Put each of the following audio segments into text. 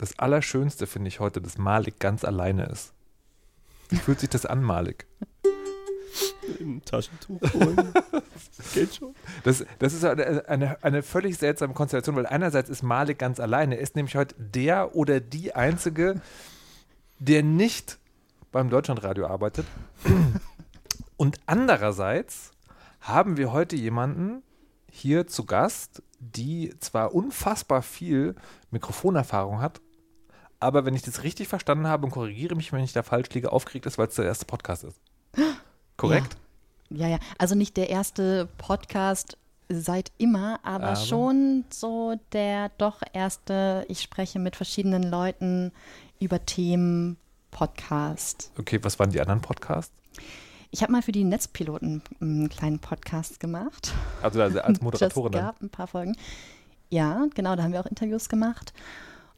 das Allerschönste finde ich heute, dass Malik ganz alleine ist. Wie fühlt sich das an, Malik? Im Taschentuch holen. Geht schon. Das, das ist eine, eine, eine völlig seltsame Konstellation, weil einerseits ist Malik ganz alleine. Er ist nämlich heute der oder die Einzige, der nicht beim Deutschlandradio arbeitet. Und andererseits haben wir heute jemanden hier zu Gast, die zwar unfassbar viel Mikrofonerfahrung hat, aber wenn ich das richtig verstanden habe und korrigiere mich, wenn ich da falsch liege, aufgeregt ist, weil es der erste Podcast ist. Korrekt? Ja, ja. Also nicht der erste Podcast seit immer, aber, Aber? schon so der doch erste, ich spreche mit verschiedenen Leuten über Themen Podcast. Okay, was waren die anderen Podcasts? Ich habe mal für die Netzpiloten einen kleinen Podcast gemacht. Also, also als Moderatorin Es gab ein paar Folgen. Ja, genau, da haben wir auch Interviews gemacht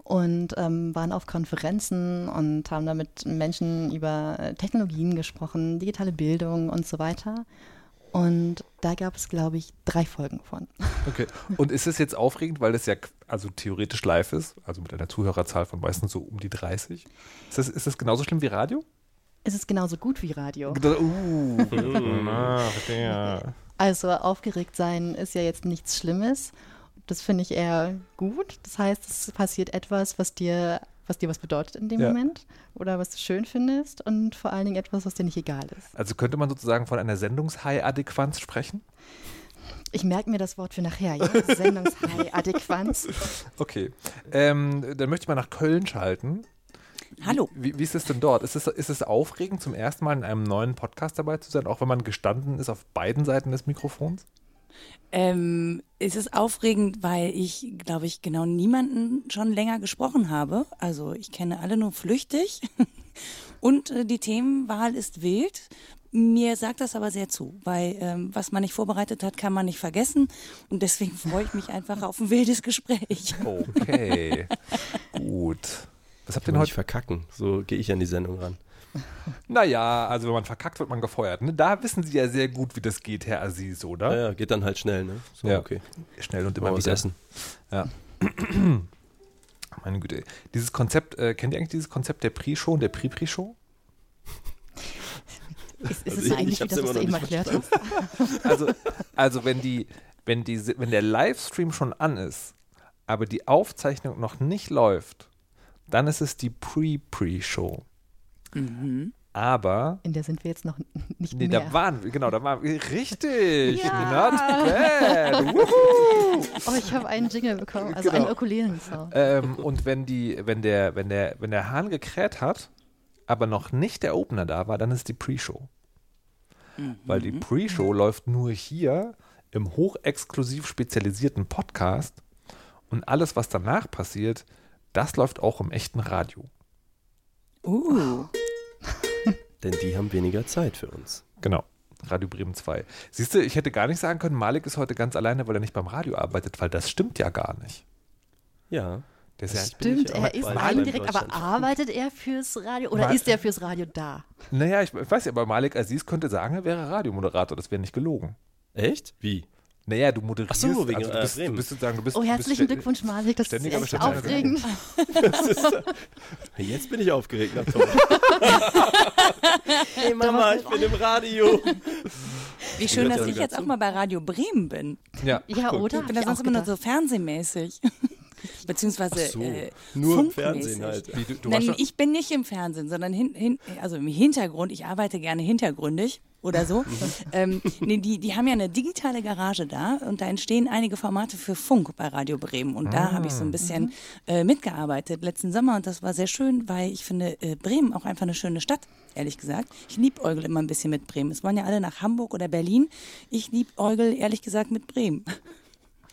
und ähm, waren auf Konferenzen und haben da mit Menschen über äh, Technologien gesprochen, digitale Bildung und so weiter. Und da gab es, glaube ich, drei Folgen von. Okay. Und ist es jetzt aufregend, weil das ja also theoretisch live ist, also mit einer Zuhörerzahl von meistens so um die 30? Ist das, ist das genauso schlimm wie Radio? Es ist genauso gut wie Radio. Uh, ah. Also aufgeregt sein ist ja jetzt nichts Schlimmes. Das finde ich eher gut. Das heißt, es passiert etwas, was dir, was dir was bedeutet in dem Ja. Moment oder was du schön findest und vor allen Dingen etwas, was dir nicht egal ist. Also könnte man sozusagen von einer Sendungshigh-Adäquanz sprechen? Ich merke mir das Wort für nachher, ja? Sendungshigh-Adäquanz. Okay. Ähm, dann möchte ich mal nach Köln schalten. Hallo. Wie, wie ist es denn dort? Ist es, ist es aufregend, zum ersten Mal in einem neuen Podcast dabei zu sein, auch wenn man gestanden ist auf beiden Seiten des Mikrofons? Ähm, es ist aufregend, weil ich, glaube ich, genau niemanden schon länger gesprochen habe. Also ich kenne alle nur flüchtig. Und äh, die Themenwahl ist wild. Mir sagt das aber sehr zu, weil ähm, was man nicht vorbereitet hat, kann man nicht vergessen. Und deswegen freue ich mich einfach auf ein wildes Gespräch. Okay. Gut. Was habt ihr denn heute nicht verkacken. So gehe ich an die Sendung ran. Naja, also wenn man verkackt, wird man gefeuert. Ne? Da wissen Sie ja sehr gut, wie das geht, Herr Aziz, oder? Ja, ja, geht dann halt schnell, ne? So, Ja. okay. Schnell und Immer was wieder. essen. Ja. Meine Güte. Dieses Konzept, äh, kennt ihr eigentlich dieses Konzept der Pre-Show und der Pre-Pre-Show? Ist, ist Also es ich- eigentlich ich wie das, was immer du eben erklärt hast? Also, also wenn die, wenn die, wenn der Livestream schon an ist, aber die Aufzeichnung noch nicht läuft, dann ist es die Pre-Pre-Show. Mhm. Aber In der sind wir jetzt noch nicht Nee, mehr. da waren wir, genau, da waren wir, richtig, Ja. not bad, oh, ich habe einen Jingle bekommen, also Genau. einen Ukulelen-Sound. ähm, und wenn die, wenn der, wenn der, wenn der Hahn gekräht hat, aber noch nicht der Opener da war, dann ist die Pre-Show. Weil die Pre-Show läuft nur hier im hochexklusiv spezialisierten Podcast und alles, was danach passiert, das läuft auch im echten Radio. Uh. Denn die haben weniger Zeit für uns. Genau. Radio Bremen 2. Siehst du, ich hätte gar nicht sagen können, Malik ist heute ganz alleine, weil er nicht beim Radio arbeitet, weil das stimmt ja gar nicht. Ja. Der ist ja, Das bin Stimmt, er ist bald eindirekt, in aber arbeitet er fürs Radio oder Mal- ist er fürs Radio da? naja, ich, ich weiß ja, aber Malik Aziz könnte sagen, er wäre Radiomoderator, das wäre nicht gelogen. Echt? Wie? Naja, du moderierst. Ach so, wegen, also du äh, bist, du Bremen. bist sozusagen, du bist. Oh, du bist herzlichen stä- Glückwunsch, Malik, das ist echt aufregend. Das ist, jetzt bin ich aufgeregt nach Tom. hey Mama, ich bin im Radio. Wie schön, dass gehört ich jetzt auch mal bei Radio Bremen bin. Ja, Ja, oder? Ich bin da sonst immer nur so fernsehmäßig. Beziehungsweise so, äh, nur im. Fernsehen halt. Wie, du, du Nein, ich bin nicht im Fernsehen, sondern hin, hin, also im Hintergrund. Ich arbeite gerne hintergründig oder so. ähm, nee, die, die haben ja eine digitale Garage da und da entstehen einige Formate für Funk bei Radio Bremen. Und da habe ich so ein bisschen äh, mitgearbeitet letzten Sommer und das war sehr schön, weil ich finde äh, Bremen auch einfach eine schöne Stadt, ehrlich gesagt. Ich liebäugel immer ein bisschen mit Bremen. Es wollen ja alle nach Hamburg oder Berlin. Ich liebäugel ehrlich gesagt mit Bremen.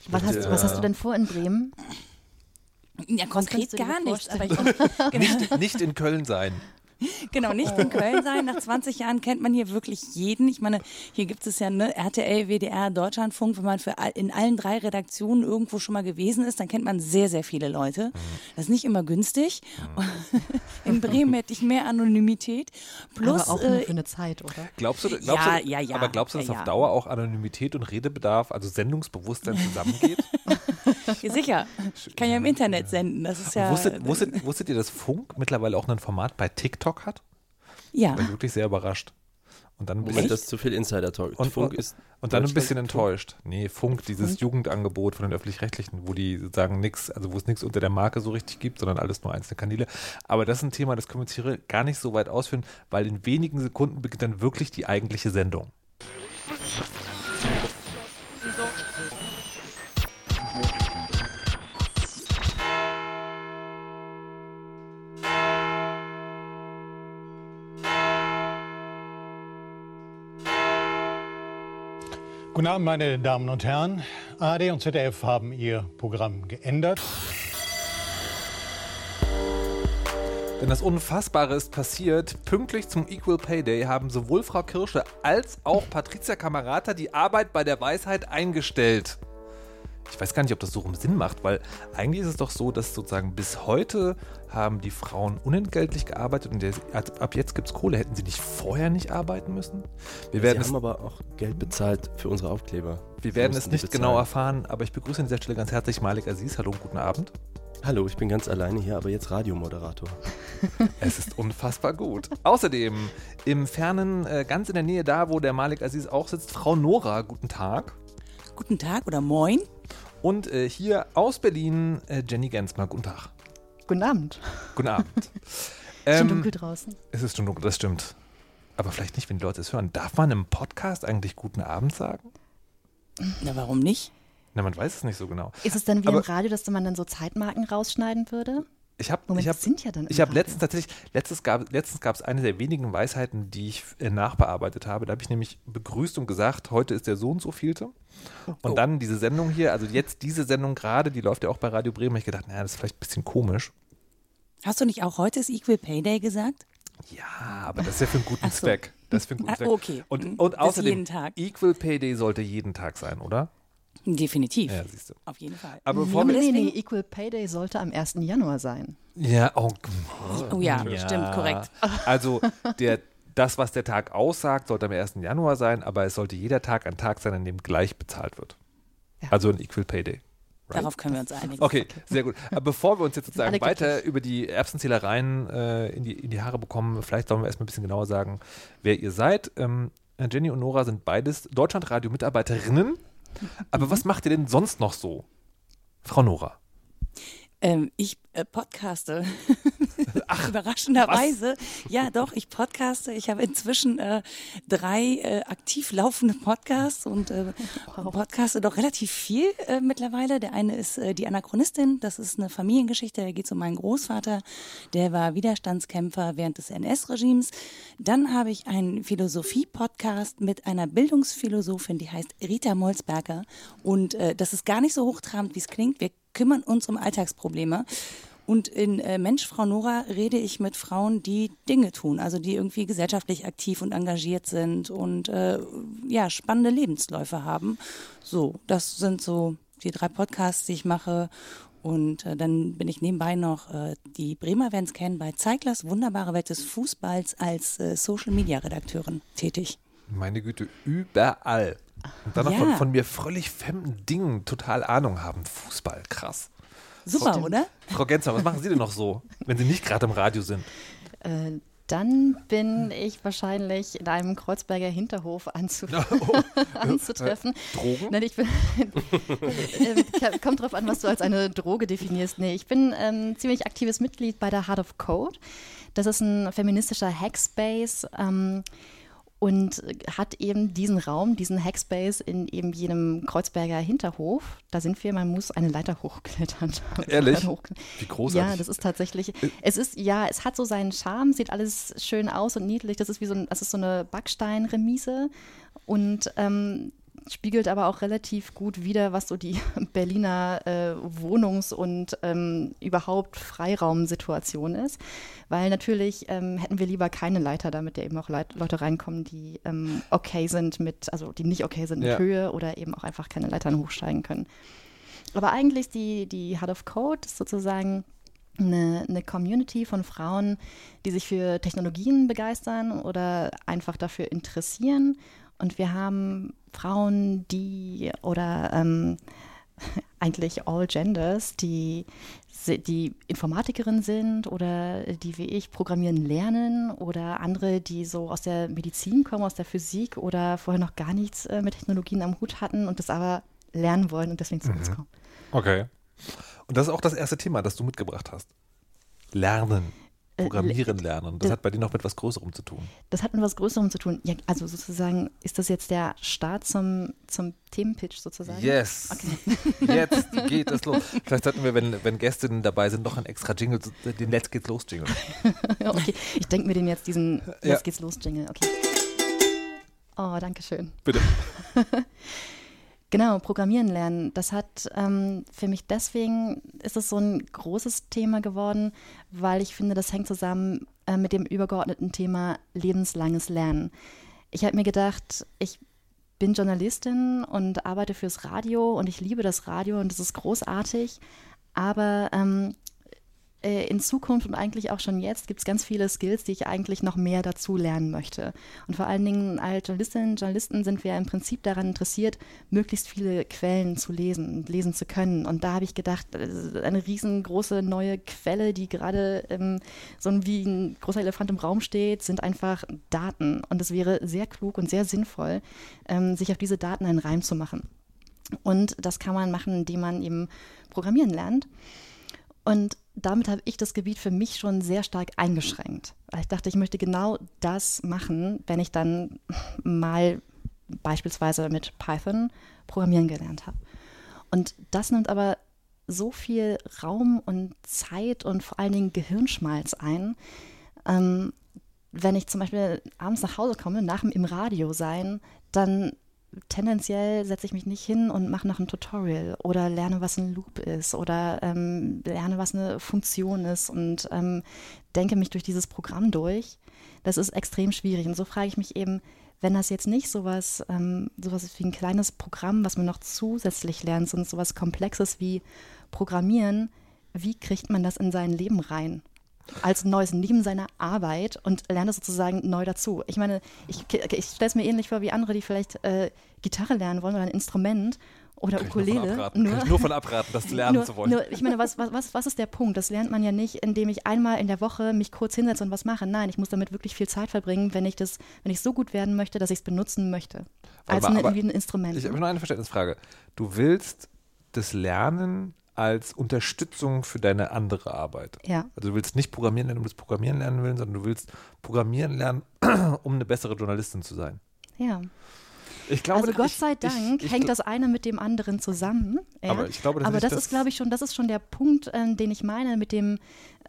Was hast, was hast du denn vor in Bremen? Ja, konkret gar nichts. Aber vorstellen? ich, genau. nicht, nicht in Köln sein. Genau, nicht in Köln sein. Nach 20 Jahren kennt man hier wirklich jeden. Ich meine, hier gibt es ja ne, RTL, WDR, Deutschlandfunk. Wenn man für all, in allen drei Redaktionen irgendwo schon mal gewesen ist, dann kennt man sehr, sehr viele Leute. Das ist nicht immer günstig. In Bremen hätte ich mehr Anonymität. Plus, aber auch nur äh, für eine Zeit, oder? Glaubst du, glaubst Ja, du, ja, ja. aber glaubst du, dass Ja, auf. Dauer auch Anonymität und Redebedarf, also Sendungsbewusstsein zusammengeht? Ja, sicher. Ich kann ja im Internet senden. Das ist ja. wusstet, wusstet, wusstet ihr, dass Funk mittlerweile auch ein Format bei TikTok hat? ja. Ich wirklich sehr überrascht. Und dann ein bisschen, Moment, das ist zu viel Insider-Talk. Und- Funk und- ist und dann ein bisschen enttäuscht. Nee, Funk, dieses Jugendangebot von den Öffentlich-Rechtlichen, wo die sagen nichts, also wo es nichts unter der Marke so richtig gibt, sondern alles nur einzelne Kanäle. Aber das ist ein Thema, das können wir jetzt hier gar nicht so weit ausführen, weil in wenigen Sekunden beginnt dann wirklich die eigentliche Sendung. Guten Abend, meine Damen und Herren. ARD und ZDF haben ihr Programm geändert. Denn das Unfassbare ist passiert. Pünktlich zum Equal Pay Day haben sowohl Frau Kirsche als auch Patricia Kamerata die Arbeit bei der Weisheit eingestellt. Ich weiß gar nicht, ob das so rum Sinn macht, weil eigentlich ist es doch so, dass sozusagen bis heute haben die Frauen unentgeltlich gearbeitet und jetzt, ab jetzt gibt es Kohle. Hätten sie nicht vorher nicht arbeiten müssen? Wir Sie werden, es, haben aber auch Geld bezahlt für unsere Aufkleber. wir werden es nicht genau erfahren, aber ich begrüße an dieser Stelle ganz herzlich Malik Aziz. Hallo und guten Abend. Hallo, ich bin ganz alleine hier, aber jetzt Radiomoderator. Es ist unfassbar gut. Außerdem im fernen, äh, ganz in der Nähe da, wo der Malik Aziz auch sitzt, Frau Nora, guten Tag. Guten Tag oder Moin. Und äh, hier aus Berlin äh, Jenny Gensmer, guten Tag. Guten Abend. Guten Abend. Schon Ähm, dunkel draußen. Es ist schon dunkel, das stimmt. Aber vielleicht nicht, wenn die Leute es hören. Darf man im Podcast eigentlich guten Abend sagen? Na, warum nicht? Na, man weiß es nicht so genau. Ist es dann wie aber- im Radio, dass man dann so Zeitmarken rausschneiden würde? Ich habe Moment, ich hab, sind ja dann Ich habe letztens tatsächlich, letztens gab letztens gab es eine der wenigen Weisheiten, die ich äh, nachbearbeitet habe. Da habe ich nämlich begrüßt und gesagt, heute ist der so und so vielte. Und Oh. dann diese Sendung hier, also jetzt diese Sendung gerade, die läuft ja auch bei Radio Bremen. Hab ich gedacht, naja, das ist vielleicht ein bisschen komisch. Hast du nicht auch heute ist Equal Pay Day gesagt? Ja, aber das ist ja für einen guten so. Zweck. Das ist für einen guten Ah, Zweck. okay. Und, Mhm. und Das außerdem, jeden Tag. Equal Pay Day sollte jeden Tag sein, oder? Definitiv. Ja, siehst du. Auf jeden Fall. Aber Nee, bevor nee, wir. nee, deswegen- Equal Pay Day sollte am 1. Januar sein. Ja, oh, Oh ja, stimmt, korrekt. Also der, das, was der Tag aussagt, sollte am 1. Januar sein, aber es sollte jeder Tag ein Tag sein, an dem gleich bezahlt wird. Ja. Also ein Equal Pay Day. Darauf können wir uns einigen. Okay, sehr gut. Aber bevor wir uns jetzt sozusagen weiter über die Erbsenzählereien äh, in, die, in die Haare bekommen, vielleicht sollen wir erstmal ein bisschen genauer sagen, wer ihr seid. Ähm, Jenny und Nora sind beides Deutschlandradio-Mitarbeiterinnen. Aber was macht ihr denn sonst noch so? Frau Nora. Ähm, ich äh, podcaste. Überraschenderweise. Ja, doch, ich podcaste. Ich habe inzwischen äh, drei äh, aktiv laufende Podcasts und äh, podcaste doch relativ viel äh, mittlerweile. Der eine ist äh, Die Anachronistin. Das ist eine Familiengeschichte. Da geht es um meinen Großvater. Der war Widerstandskämpfer während des NS-Regimes. Dann habe ich einen Philosophie-Podcast mit einer Bildungsphilosophin, die heißt Rita Molzberger. Und äh, das ist gar nicht so hochtrabend, wie es klingt. Wir kümmern uns um Alltagsprobleme. Und in äh, Mensch, Frau Nora rede ich mit Frauen, die Dinge tun, also die irgendwie gesellschaftlich aktiv und engagiert sind und äh, ja, spannende Lebensläufe haben. So, das sind so die drei Podcasts, die ich mache. Und äh, dann bin ich nebenbei noch, äh, die Bremer werden es kennen, bei Zeiglers Wunderbare Welt des Fußballs als äh, Social-Media-Redakteurin tätig. Meine Güte, überall. Und dann noch Ja. von, von mir völlig fremden Dingen total Ahnung haben. Fußball, krass. Super, oder? Frau Gensmer, was machen Sie denn noch so, wenn Sie nicht gerade im Radio sind? Äh, dann bin ich wahrscheinlich in einem Kreuzberger Hinterhof anzu anzutreffen. Drogen? Nein, ich bin, äh, kommt drauf an, was du als eine Droge definierst. Nee, ich bin ähm, ziemlich aktives Mitglied bei der Heart of Code. Das ist ein feministischer Hackspace ähm, und hat eben diesen Raum, diesen Hackspace in eben jenem Kreuzberger Hinterhof. Da sind wir, man muss eine Leiter hochklettern. Ehrlich? Wie großartig. Ja, das ist tatsächlich. Es ist, ja, es hat so seinen Charme, sieht alles schön aus und niedlich. Das ist wie so ein, das ist so eine Backsteinremise und ähm, spiegelt aber auch relativ gut wider, was so die Berliner äh, Wohnungs- und ähm, überhaupt Freiraumsituation ist. Weil natürlich ähm, hätten wir lieber keine Leiter, damit ja eben auch Leit Leute reinkommen, die ähm, okay sind mit, also die nicht okay sind mit Ja. Höhe oder eben auch einfach keine Leitern hochsteigen können. Aber eigentlich ist die, die Heart of Code ist sozusagen eine, eine Community von Frauen, die sich für Technologien begeistern oder einfach dafür interessieren. Und wir haben Frauen, die oder ähm, eigentlich all genders, die, die Informatikerin sind oder die wie ich programmieren lernen oder andere, die so aus der Medizin kommen, aus der Physik oder vorher noch gar nichts äh, mit Technologien am Hut hatten und das aber lernen wollen und deswegen zu uns Mhm. kommen. Okay. Und das ist auch das erste Thema, das du mitgebracht hast. Lernen. Äh, Programmieren lernen. Das äh, hat bei dir noch mit was Größerem zu tun. Das hat mit was Größerem zu tun. Ja, also sozusagen, ist das jetzt der Start zum, zum Themenpitch sozusagen? Yes. Jetzt geht es los. Vielleicht sollten wir, wenn, wenn Gästinnen dabei sind, noch ein extra Jingle, den Let's Geht's los Jingle. okay, ich denke mir den jetzt diesen Ja. Jetzt geht's los Jingle. Okay. Oh, danke schön. Bitte. Genau, Programmieren lernen. Das hat ähm, für mich deswegen ist es so ein großes Thema geworden, weil ich finde, das hängt zusammen äh, mit dem übergeordneten Thema lebenslanges Lernen. Ich habe mir gedacht, ich bin Journalistin und arbeite fürs Radio und ich liebe das Radio und das ist großartig. Aber ähm, äh, in Zukunft und eigentlich auch schon jetzt gibt es ganz viele Skills, die ich eigentlich noch mehr dazu lernen möchte. Und vor allen Dingen als Journalistinnen und Journalisten sind wir im Prinzip daran interessiert, möglichst viele Quellen zu lesen und lesen zu können. Und da habe ich gedacht, eine riesengroße neue Quelle, die gerade ähm, so wie ein großer Elefant im Raum steht, sind einfach Daten. Und es wäre sehr klug und sehr sinnvoll, ähm, sich auf diese Daten einen Reim zu machen. Und das kann man machen, indem man eben programmieren lernt. Und damit habe ich das Gebiet für mich schon sehr stark eingeschränkt. Weil ich dachte, ich möchte genau das machen, wenn ich dann mal beispielsweise mit Python programmieren gelernt habe. Und das nimmt aber so viel Raum und Zeit und vor allen Dingen Gehirnschmalz ein. Ähm, wenn ich zum Beispiel abends nach Hause komme, nach dem im Radio sein, dann tendenziell setze ich mich nicht hin und mache noch ein Tutorial oder lerne, was ein Loop ist oder ähm, lerne, was eine Funktion ist und ähm, denke mich durch dieses Programm durch. Das ist extrem schwierig. Und so frage ich mich eben, wenn das jetzt nicht sowas, ähm, sowas ist wie ein kleines Programm, was man noch zusätzlich lernt, sondern sowas Komplexes wie Programmieren, wie kriegt man das in sein Leben rein? Als neues neben seiner Arbeit und lerne sozusagen neu dazu. Ich meine, ich, ich stelle es mir ähnlich vor wie andere, die vielleicht äh, Gitarre lernen wollen oder ein Instrument oder Kann ich nur Ukulele. Kann ich nur von abraten, das lernen nur, zu wollen. Nur, ich meine, was, was, was, ist der Punkt? Das lernt man ja nicht, indem ich einmal in der Woche mich kurz hinsetze und was mache. Nein, ich muss damit wirklich viel Zeit verbringen, wenn ich das, wenn ich so gut werden möchte, dass ich es benutzen möchte. Als Aber- ein, aber ein Instrument. Ich habe noch eine Verständnisfrage. Du willst das Lernen als Unterstützung für deine andere Arbeit. ja. Also du willst nicht Programmieren lernen, um das Programmieren lernen willst, sondern du willst Programmieren lernen, um eine bessere Journalistin zu sein. ja. Ich glaube, also Gott ich- sei Dank ich, ich, hängt das eine mit dem anderen zusammen. Ja. Aber ich glaube, dass Aber ich das, das- ist, glaube ich, schon, das ist schon der Punkt, ähm, den ich meine mit dem,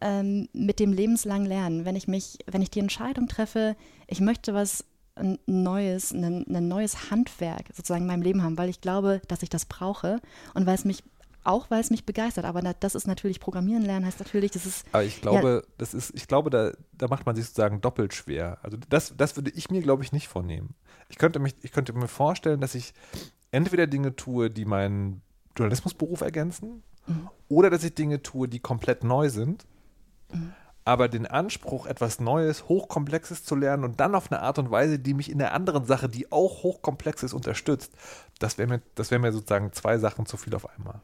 ähm, mit dem lebenslangen Lernen. Wenn ich mich, wenn ich die Entscheidung treffe, ich möchte was ein Neues, ein, ein neues Handwerk sozusagen in meinem Leben haben, weil ich glaube, dass ich das brauche und weil es mich auch weil es mich begeistert, aber das ist natürlich Programmieren lernen, heißt natürlich, das ist Aber ich glaube, das ist, ich glaube, da, da macht man sich sozusagen doppelt schwer. Also das, das würde ich mir, glaube ich, nicht vornehmen. Ich könnte mich, ich könnte mir vorstellen, dass ich entweder Dinge tue, die meinen Journalismusberuf ergänzen, oder dass ich Dinge tue, die komplett neu sind, aber den Anspruch, etwas Neues, Hochkomplexes zu lernen und dann auf eine Art und Weise, die mich in der anderen Sache, die auch hochkomplex ist, unterstützt, das wäre mir, das wäre mir sozusagen zwei Sachen zu viel auf einmal.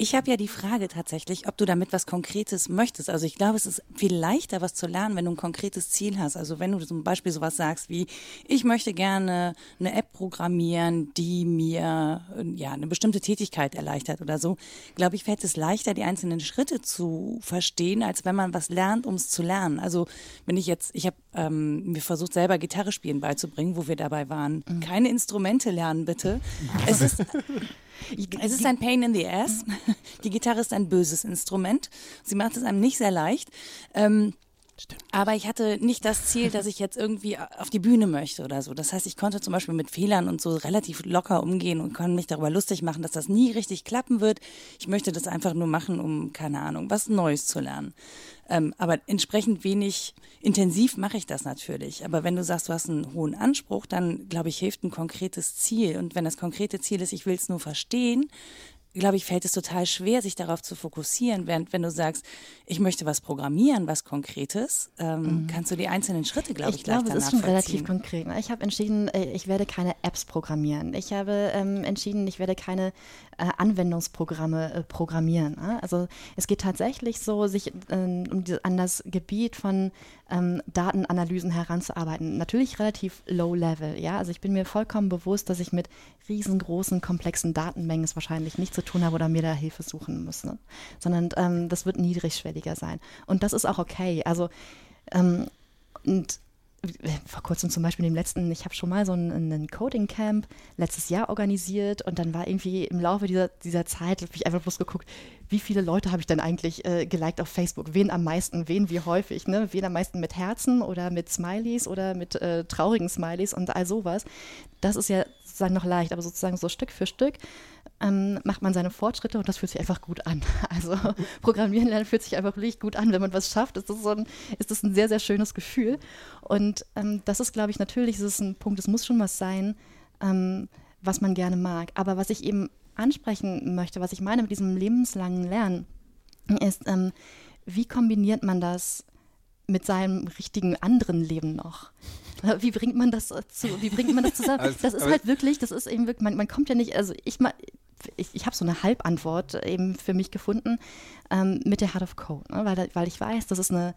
Ich habe ja die Frage tatsächlich, ob du damit was Konkretes möchtest. Also ich glaube, es ist viel leichter, was zu lernen, wenn du ein konkretes Ziel hast. Also wenn du zum Beispiel sowas sagst wie, ich möchte gerne eine App programmieren, die mir ja eine bestimmte Tätigkeit erleichtert oder so, glaube ich, fällt es leichter, die einzelnen Schritte zu verstehen, als wenn man was lernt, um es zu lernen. Also wenn ich jetzt, ich habe ähm, mir versucht, selber Gitarre spielen beizubringen, wo wir dabei waren. Keine Instrumente lernen, bitte. Es ist es ist ein Pain in the ass. Die Gitarre ist ein böses Instrument. Sie macht es einem nicht sehr leicht. Ähm, aber ich hatte nicht das Ziel, dass ich jetzt irgendwie auf die Bühne möchte oder so. Das heißt, ich konnte zum Beispiel mit Fehlern und so relativ locker umgehen und konnte mich darüber lustig machen, dass das nie richtig klappen wird. Ich möchte das einfach nur machen, um, keine Ahnung, was Neues zu lernen. Ähm, aber entsprechend wenig intensiv mache ich das natürlich. Aber wenn du sagst, du hast einen hohen Anspruch, dann glaube ich, hilft ein konkretes Ziel. Und wenn das konkrete Ziel ist, ich will es nur verstehen, glaube ich, fällt es total schwer, sich darauf zu fokussieren, während wenn du sagst, ich möchte was programmieren, was Konkretes, ähm, mhm. kannst du die einzelnen Schritte, glaube ich, ich glaube, es ist schon relativ konkret. Ne? Ich habe entschieden, äh, ich werde keine Apps programmieren. Ich habe ähm, entschieden, ich werde keine äh, Anwendungsprogramme äh, programmieren. Ne? Also es geht tatsächlich so, sich ähm, um die, an das Gebiet von ähm, Datenanalysen heranzuarbeiten. Natürlich relativ low level, ja. Also ich bin mir vollkommen bewusst, dass ich mit riesengroßen, komplexen Datenmengen es wahrscheinlich nicht zu tun habe oder mir da Hilfe suchen muss, ne? sondern ähm, das wird niedrigschwelliger sein. Und das ist auch okay. Also ähm, und vor kurzem zum Beispiel dem letzten, ich habe schon mal so ein, ein Coding Camp letztes Jahr organisiert und dann war irgendwie im Laufe dieser, dieser Zeit, habe ich einfach bloß geguckt, wie viele Leute habe ich denn eigentlich äh, geliked auf Facebook? Wen am meisten, wen wie häufig, ne? Wen am meisten mit Herzen oder mit Smileys oder mit äh, traurigen Smileys und all sowas. Das ist ja sozusagen noch leicht, aber sozusagen so Stück für Stück ähm, macht man seine Fortschritte und das fühlt sich einfach gut an. Also Programmieren lernen fühlt sich einfach wirklich gut an. Wenn man was schafft, ist das, so ein, ist das ein sehr, sehr schönes Gefühl. Und ähm, das ist, glaube ich, natürlich, das ist ein Punkt, es muss schon was sein, ähm, was man gerne mag. Aber was ich eben ansprechen möchte, was ich meine mit diesem lebenslangen Lernen, ist, ähm, wie kombiniert man das mit seinem richtigen anderen Leben noch? Wie bringt man das zu, wie bringt man das zusammen? Also, das ist halt wirklich, das ist eben wirklich, man, man kommt ja nicht, also ich, ich, ich habe so eine Halbantwort eben für mich gefunden ähm, mit der Heart of Code, ne? weil, weil ich weiß, das ist eine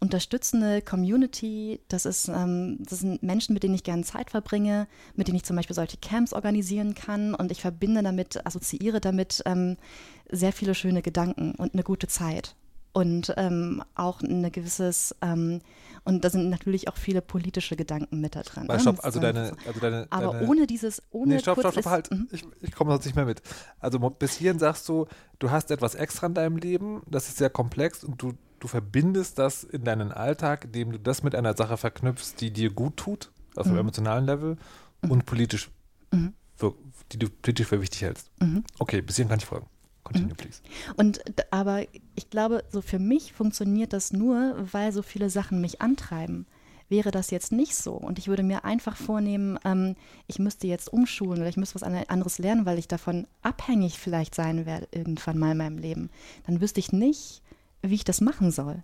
unterstützende Community, das, ist, ähm, das sind Menschen, mit denen ich gerne Zeit verbringe, mit denen ich zum Beispiel solche Camps organisieren kann und ich verbinde damit, assoziiere damit ähm, sehr viele schöne Gedanken und eine gute Zeit und ähm, auch ein gewisses ähm, und da sind natürlich auch viele politische Gedanken mit da dran. Ne? Stopp, also deine, also deine, aber deine, ohne dieses, ohne nee, stopp, stopp, stopp, halt. Mhm. Ich, ich komme sonst nicht mehr mit. Also bis hierhin sagst du, du hast etwas extra in deinem Leben, das ist sehr komplex und du, du verbindest das in deinen Alltag, indem du das mit einer Sache verknüpfst, die dir gut tut, auf mhm. einem emotionalen Level mhm. und politisch, mhm. für, die du politisch für wichtig hältst. Mhm. Okay, bis hierhin kann ich folgen. Continue, mhm. please. Und aber ich glaube, so für mich funktioniert das nur, weil so viele Sachen mich antreiben. Wäre das jetzt nicht so und ich würde mir einfach vornehmen, ähm, ich müsste jetzt umschulen oder ich müsste was anderes lernen, weil ich davon abhängig vielleicht sein werde irgendwann mal in meinem Leben, dann wüsste ich nicht, wie ich das machen soll.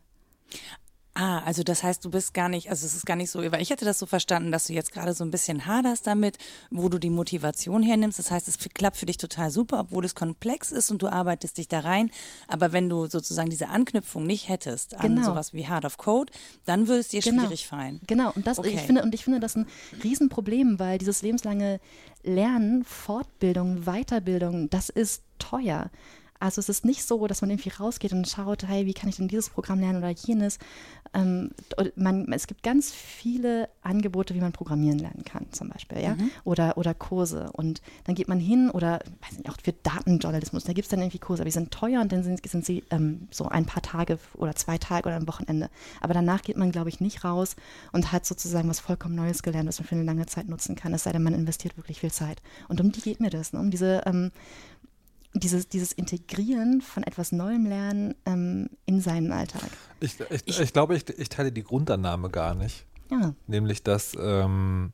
Ah, also das heißt, du bist gar nicht, also es ist gar nicht so, weil ich hätte das so verstanden, dass du jetzt gerade so ein bisschen haderst damit, wo du die Motivation hernimmst. Das heißt, es klappt für dich total super, obwohl es komplex ist und du arbeitest dich da rein. Aber wenn du sozusagen diese Anknüpfung nicht hättest an genau. sowas wie Hard of Code, dann würde es dir genau. schwierig fallen. Genau, und das, okay. ich finde, und ich finde das ein Riesenproblem, weil dieses lebenslange Lernen, Fortbildung, Weiterbildung, das ist teuer. Also es ist nicht so, dass man irgendwie rausgeht und schaut, hey, wie kann ich denn dieses Programm lernen oder jenes. Ähm, man, es gibt ganz viele Angebote, wie man programmieren lernen kann, zum Beispiel, ja, mhm. oder, oder Kurse. Und dann geht man hin oder, weiß nicht, auch für Datenjournalismus, da gibt es dann irgendwie Kurse, aber die sind teuer und dann sind, sind sie ähm, so ein paar Tage oder zwei Tage oder ein Wochenende. Aber danach geht man, glaube ich, nicht raus und hat sozusagen was vollkommen Neues gelernt, was man für eine lange Zeit nutzen kann, es sei denn, man investiert wirklich viel Zeit. Und um die geht mir das, ne? um diese ähm, dieses, dieses Integrieren von etwas Neuem Lernen ähm, in seinen Alltag. Ich, ich, ich, ich glaube, ich, ich, teile die Grundannahme gar nicht. Ja. Nämlich, dass, ähm,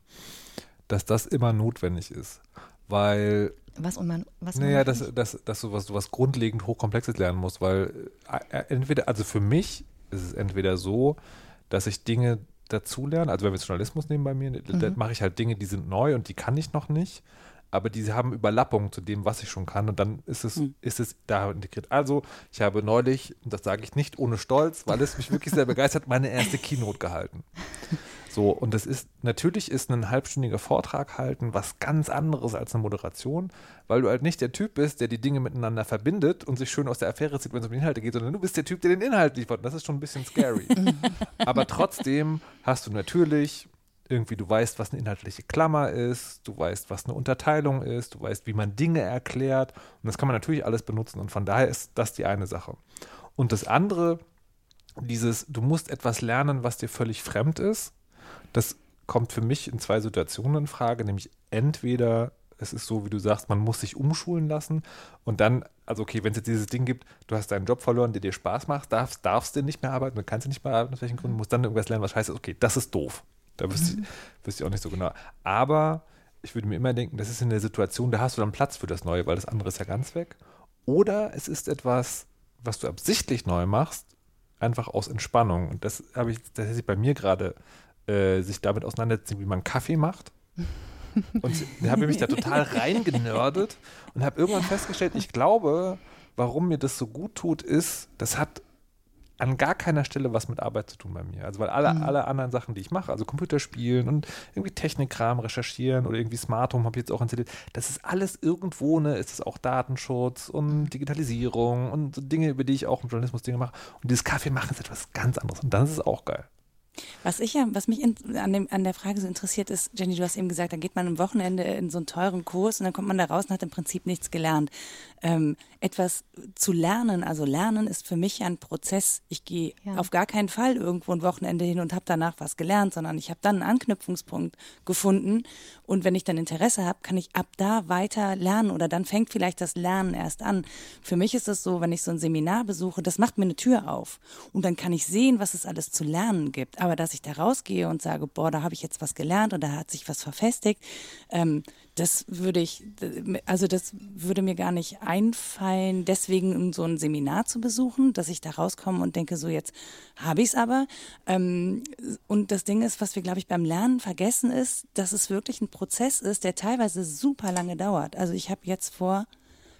dass das immer notwendig ist. Weil. Was und man, was Naja, dass, dass, dass du was, du was grundlegend hochkomplexes lernen musst, weil äh, äh, entweder, also für mich ist es entweder so, dass ich Dinge dazulerne, also wenn wir jetzt Journalismus nehmen bei mir, mhm. dann mache ich halt Dinge, die sind neu und die kann ich noch nicht aber die haben Überlappung zu dem, was ich schon kann und dann ist es, mhm. ist es da integriert. Also, ich habe neulich, und das sage ich nicht ohne Stolz, weil es mich wirklich sehr begeistert, meine erste Keynote gehalten. So, und das ist, natürlich ist ein halbstündiger Vortrag halten was ganz anderes als eine Moderation, weil du halt nicht der Typ bist, der die Dinge miteinander verbindet und sich schön aus der Affäre zieht, wenn es um die Inhalte geht, sondern du bist der Typ, der den Inhalt liefert. Und das ist schon ein bisschen scary. Aber trotzdem hast du natürlich irgendwie, du weißt, was eine inhaltliche Klammer ist, du weißt, was eine Unterteilung ist, du weißt, wie man Dinge erklärt. Und das kann man natürlich alles benutzen. Und von daher ist das die eine Sache. Und das andere, dieses, du musst etwas lernen, was dir völlig fremd ist, das kommt für mich in zwei Situationen in Frage, nämlich entweder es ist so, wie du sagst, man muss sich umschulen lassen und dann, also okay, wenn es jetzt dieses Ding gibt, du hast deinen Job verloren, der dir Spaß macht, darfst, darfst du nicht mehr arbeiten, du kannst nicht mehr arbeiten, aus welchen Gründen, musst dann irgendwas lernen, was scheiße ist, okay, das ist doof. Da wüsste, ich, wüsste ich auch nicht so genau. Aber ich würde mir immer denken, das ist in der Situation, da hast du dann Platz für das Neue, weil das andere ist ja ganz weg. Oder es ist etwas, was du absichtlich neu machst, einfach aus Entspannung. Und das habe ich, das ist bei mir gerade, äh, sich damit auseinandersetzen, wie man Kaffee macht. Und habe ich mich da total reingenördet und habe irgendwann festgestellt, ich glaube, warum mir das so gut tut, ist, das hat an gar keiner Stelle was mit Arbeit zu tun bei mir. Also weil alle, Mhm. alle anderen Sachen, die ich mache, also Computerspielen und irgendwie Technikkram recherchieren oder irgendwie Smart Home habe ich jetzt auch installiert, das ist alles irgendwo, ne, ist es auch Datenschutz und Digitalisierung und so Dinge, über die ich auch im Journalismus Dinge mache. Und dieses Kaffee machen ist etwas ganz anderes und dann ist es auch geil. Was ich ja, was mich in, an, dem, an der Frage so interessiert ist, Jenny, du hast eben gesagt, da geht man am Wochenende in so einen teuren Kurs und dann kommt man da raus und hat im Prinzip nichts gelernt. Ähm, etwas zu lernen, also lernen ist für mich ein Prozess. Ich gehe Ja. auf gar keinen Fall irgendwo ein Wochenende hin und habe danach was gelernt, sondern ich habe dann einen Anknüpfungspunkt gefunden und wenn ich dann Interesse habe, kann ich ab da weiter lernen oder dann fängt vielleicht das Lernen erst an. Für mich ist es so, wenn ich so ein Seminar besuche, das macht mir eine Tür auf und dann kann ich sehen, was es alles zu lernen gibt. Aber dass ich da rausgehe und sage, boah, da habe ich jetzt was gelernt und da hat sich was verfestigt, ähm, das würde ich, also das würde mir gar nicht einfallen, deswegen so ein Seminar zu besuchen, dass ich da rauskomme und denke, so jetzt habe ich es aber. Ähm, und das Ding ist, was wir, glaube ich, beim Lernen vergessen ist, dass es wirklich ein Prozess ist, der teilweise super lange dauert. Also ich habe jetzt vor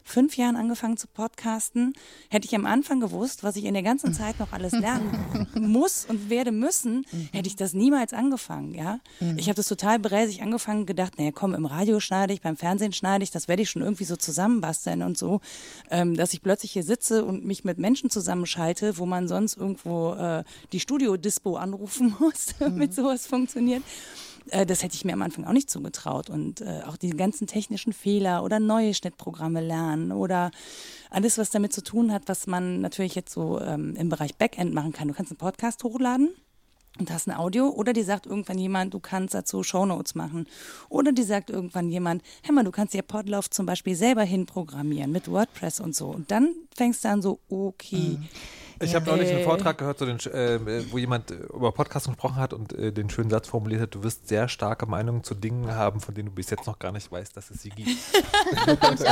fünf Jahren angefangen zu podcasten, hätte ich am Anfang gewusst, was ich in der ganzen Zeit noch alles lernen muss und werde müssen, hätte ich das niemals angefangen, ja. Ich habe das total bräsig angefangen, gedacht, naja, komm, im Radio schneide ich, beim Fernsehen schneide ich, das werde ich schon irgendwie so zusammenbasteln und so, ähm, dass ich plötzlich hier sitze und mich mit Menschen zusammenschalte, wo man sonst irgendwo äh, die Studio-Dispo anrufen muss, damit sowas funktioniert. Äh, das hätte ich mir am Anfang auch nicht zugetraut. Und äh, auch die ganzen technischen Fehler oder neue Schnittprogramme lernen oder alles, was damit zu tun hat, was man natürlich jetzt so ähm, im Bereich Backend machen kann. Du kannst einen Podcast hochladen und hast ein Audio oder die sagt irgendwann jemand, du kannst dazu Shownotes machen. Oder die sagt irgendwann jemand, hör mal, du kannst dir Podlove zum Beispiel selber hinprogrammieren mit WordPress und so. Und dann fängst du an so, okay. Ich habe neulich einen Äh. Vortrag gehört, so den, äh, wo jemand äh, über Podcasts gesprochen hat und äh, den schönen Satz formuliert hat, du wirst sehr starke Meinungen zu Dingen haben, von denen du bis jetzt noch gar nicht weißt, dass es sie gibt.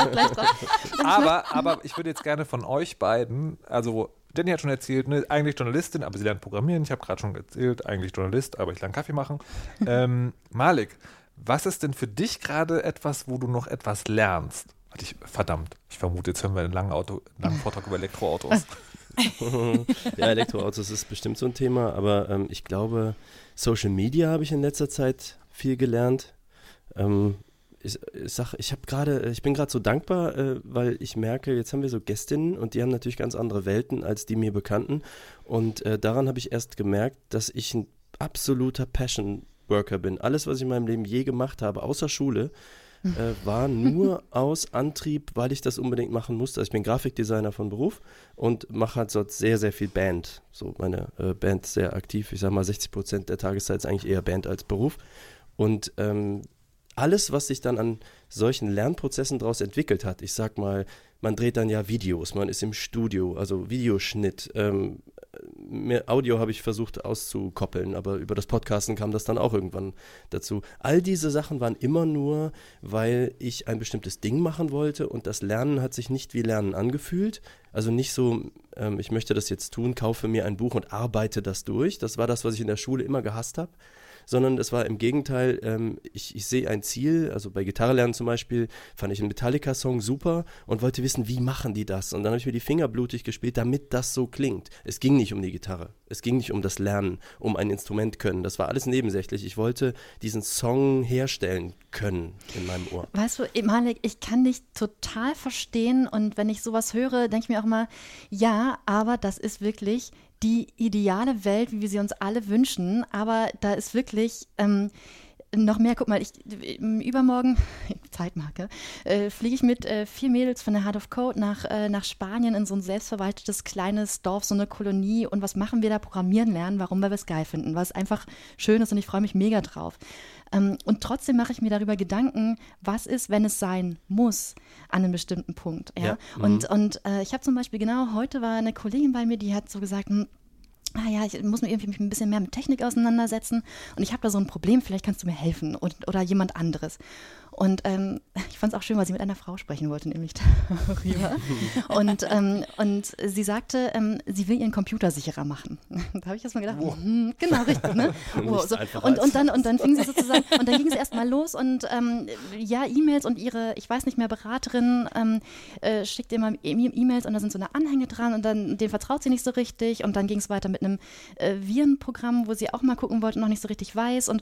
aber, aber ich würde jetzt gerne von euch beiden, also Danny hat schon erzählt, ne, eigentlich Journalistin, aber sie lernt Programmieren. Ich habe gerade schon erzählt, eigentlich Journalist, aber ich lerne Kaffee machen. Ähm, Malik, was ist denn für dich gerade etwas, wo du noch etwas lernst? Ich, verdammt, ich vermute, jetzt hören wir einen langen, Auto, langen Vortrag über Elektroautos. ja, Elektroautos ist bestimmt so ein Thema, aber ähm, ich glaube, Social Media habe ich in letzter Zeit viel gelernt. Ähm, ich, ich sag, ich habe gerade, ich bin gerade so dankbar, äh, weil ich merke, jetzt haben wir so Gästinnen und die haben natürlich ganz andere Welten als die mir bekannten. Und äh, daran habe ich erst gemerkt, dass ich ein absoluter Passion Worker bin. Alles, was ich in meinem Leben je gemacht habe, außer Schule, äh, war nur aus Antrieb, weil ich das unbedingt machen musste. Also ich bin Grafikdesigner von Beruf und mache halt dort sehr, sehr viel Band. So meine äh, Band ist sehr aktiv. Ich sage mal, 60 Prozent der Tageszeit ist eigentlich eher Band als Beruf. Und ähm, alles, was sich dann an solchen Lernprozessen daraus entwickelt hat, ich sag mal, man dreht dann ja Videos, man ist im Studio, also Videoschnitt. Ähm, mehr Audio habe ich versucht auszukoppeln, aber über das Podcasten kam das dann auch irgendwann dazu. All diese Sachen waren immer nur, weil ich ein bestimmtes Ding machen wollte und das Lernen hat sich nicht wie Lernen angefühlt. Also nicht so, ähm, ich möchte das jetzt tun, kaufe mir ein Buch und arbeite das durch. Das war das, was ich in der Schule immer gehasst habe sondern es war im Gegenteil, ähm, ich, ich sehe ein Ziel, also bei Gitarre lernen zum Beispiel, fand ich einen Metallica-Song super und wollte wissen, wie machen die das? Und dann habe ich mir die Finger blutig gespielt, damit das so klingt. Es ging nicht um die Gitarre, es ging nicht um das Lernen, um ein Instrument können. Das war alles nebensächlich. Ich wollte diesen Song herstellen können in meinem Ohr. Weißt du, Malik, ich kann dich total verstehen und wenn ich sowas höre, denke ich mir auch mal, ja, aber das ist wirklich die ideale Welt, wie wir sie uns alle wünschen, aber da ist wirklich ähm, noch mehr, guck mal, ich übermorgen, Zeitmarke, äh, fliege ich mit äh, vier Mädels von der Heart of Code nach, äh, nach Spanien in so ein selbstverwaltetes kleines Dorf, so eine Kolonie. Und was machen wir da? Programmieren lernen. Warum? Weil wir es geil finden, weil es einfach schön ist und ich freue mich mega drauf. Ähm, und trotzdem mache ich mir darüber Gedanken, was ist, wenn es sein muss an einem bestimmten Punkt. Ja? Ja, Und, und äh, ich habe zum Beispiel genau, heute war eine Kollegin bei mir, die hat so gesagt, hm, ah ja, ich muss mich irgendwie ein bisschen mehr mit Technik auseinandersetzen und ich habe da so ein Problem, vielleicht kannst du mir helfen und, oder jemand anderes. Und ähm, ich fand es auch schön, weil sie mit einer Frau sprechen wollte, nämlich darüber. und, ähm, und sie sagte, ähm, sie will ihren Computer sicherer machen. da habe ich erst mal gedacht, wow. hm, genau, richtig. Ne? Wow, so. und, und, dann, und dann fing sie sozusagen, und dann ging sie erst mal los und ähm, ja, E-Mails und ihre, ich weiß nicht mehr, Beraterin ähm, äh, schickt immer E-Mails und da sind so eine Anhänge dran und dann den vertraut sie nicht so richtig und dann ging es weiter mit einem äh, Virenprogramm, wo sie auch mal gucken wollte und noch nicht so richtig weiß und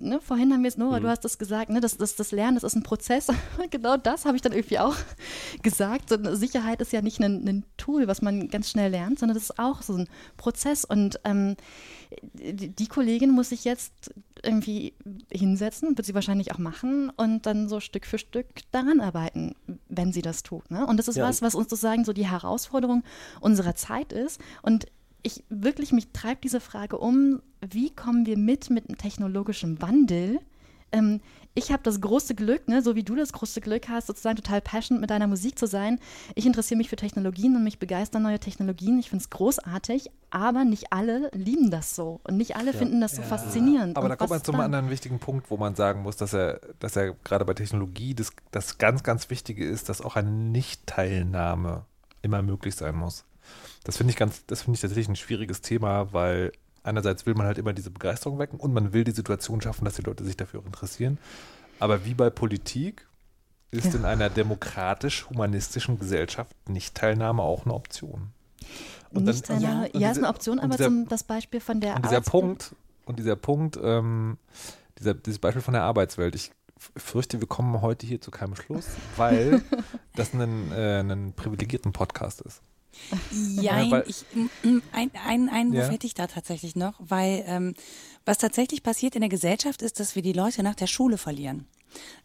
ne, vorhin haben wir es, Nora, mhm. du hast das gesagt, ne, das, das, das Lernen, das ist ein Prozess. genau das habe ich dann irgendwie auch gesagt. So, Sicherheit ist ja nicht ein, ein, Tool, was man ganz schnell lernt, sondern das ist auch so ein Prozess und ähm, die, Kollegin muss sich jetzt irgendwie hinsetzen, wird sie wahrscheinlich auch machen und dann so Stück für Stück daran arbeiten, wenn sie das tut. Ne? Und das ist ja. was, was uns sozusagen so die Herausforderung unserer Zeit ist. Und ich wirklich, mich treibt diese Frage um, wie kommen wir mit mit einem technologischen Wandel? Ähm, ich habe das große Glück, ne, so wie du das große Glück hast, sozusagen total passionate mit deiner Musik zu sein. Ich interessiere mich für Technologien und mich begeistern neue Technologien. Ich finde es großartig, aber nicht alle lieben das so und nicht alle ja. finden das so ja. faszinierend. Aber und da kommt man zum dann? anderen wichtigen Punkt, wo man sagen muss, dass er, dass er gerade bei Technologie das, das ganz, ganz Wichtige ist, dass auch eine Nicht-Teilnahme immer möglich sein muss. Das finde ich ganz, das finde ich tatsächlich ein schwieriges Thema, weil einerseits will man halt immer diese Begeisterung wecken und man will die Situation schaffen, dass die Leute sich dafür interessieren. Aber wie bei Politik ist ja. in einer demokratisch-humanistischen Gesellschaft Nicht-Teilnahme auch eine Option. Und nicht dann, ja, ja, ist eine Option, aber dieser, zum, das Beispiel von der und dieser Punkt Und dieser Punkt, ähm, dieser, dieses Beispiel von der Arbeitswelt, ich fürchte, wir kommen heute hier zu keinem Schluss, weil das ein, äh, ein privilegierten Podcast ist. Ja, ich, ein, ein Einwurf ja. hätte ich da tatsächlich noch, weil ähm, was tatsächlich passiert in der Gesellschaft ist, dass wir die Leute nach der Schule verlieren.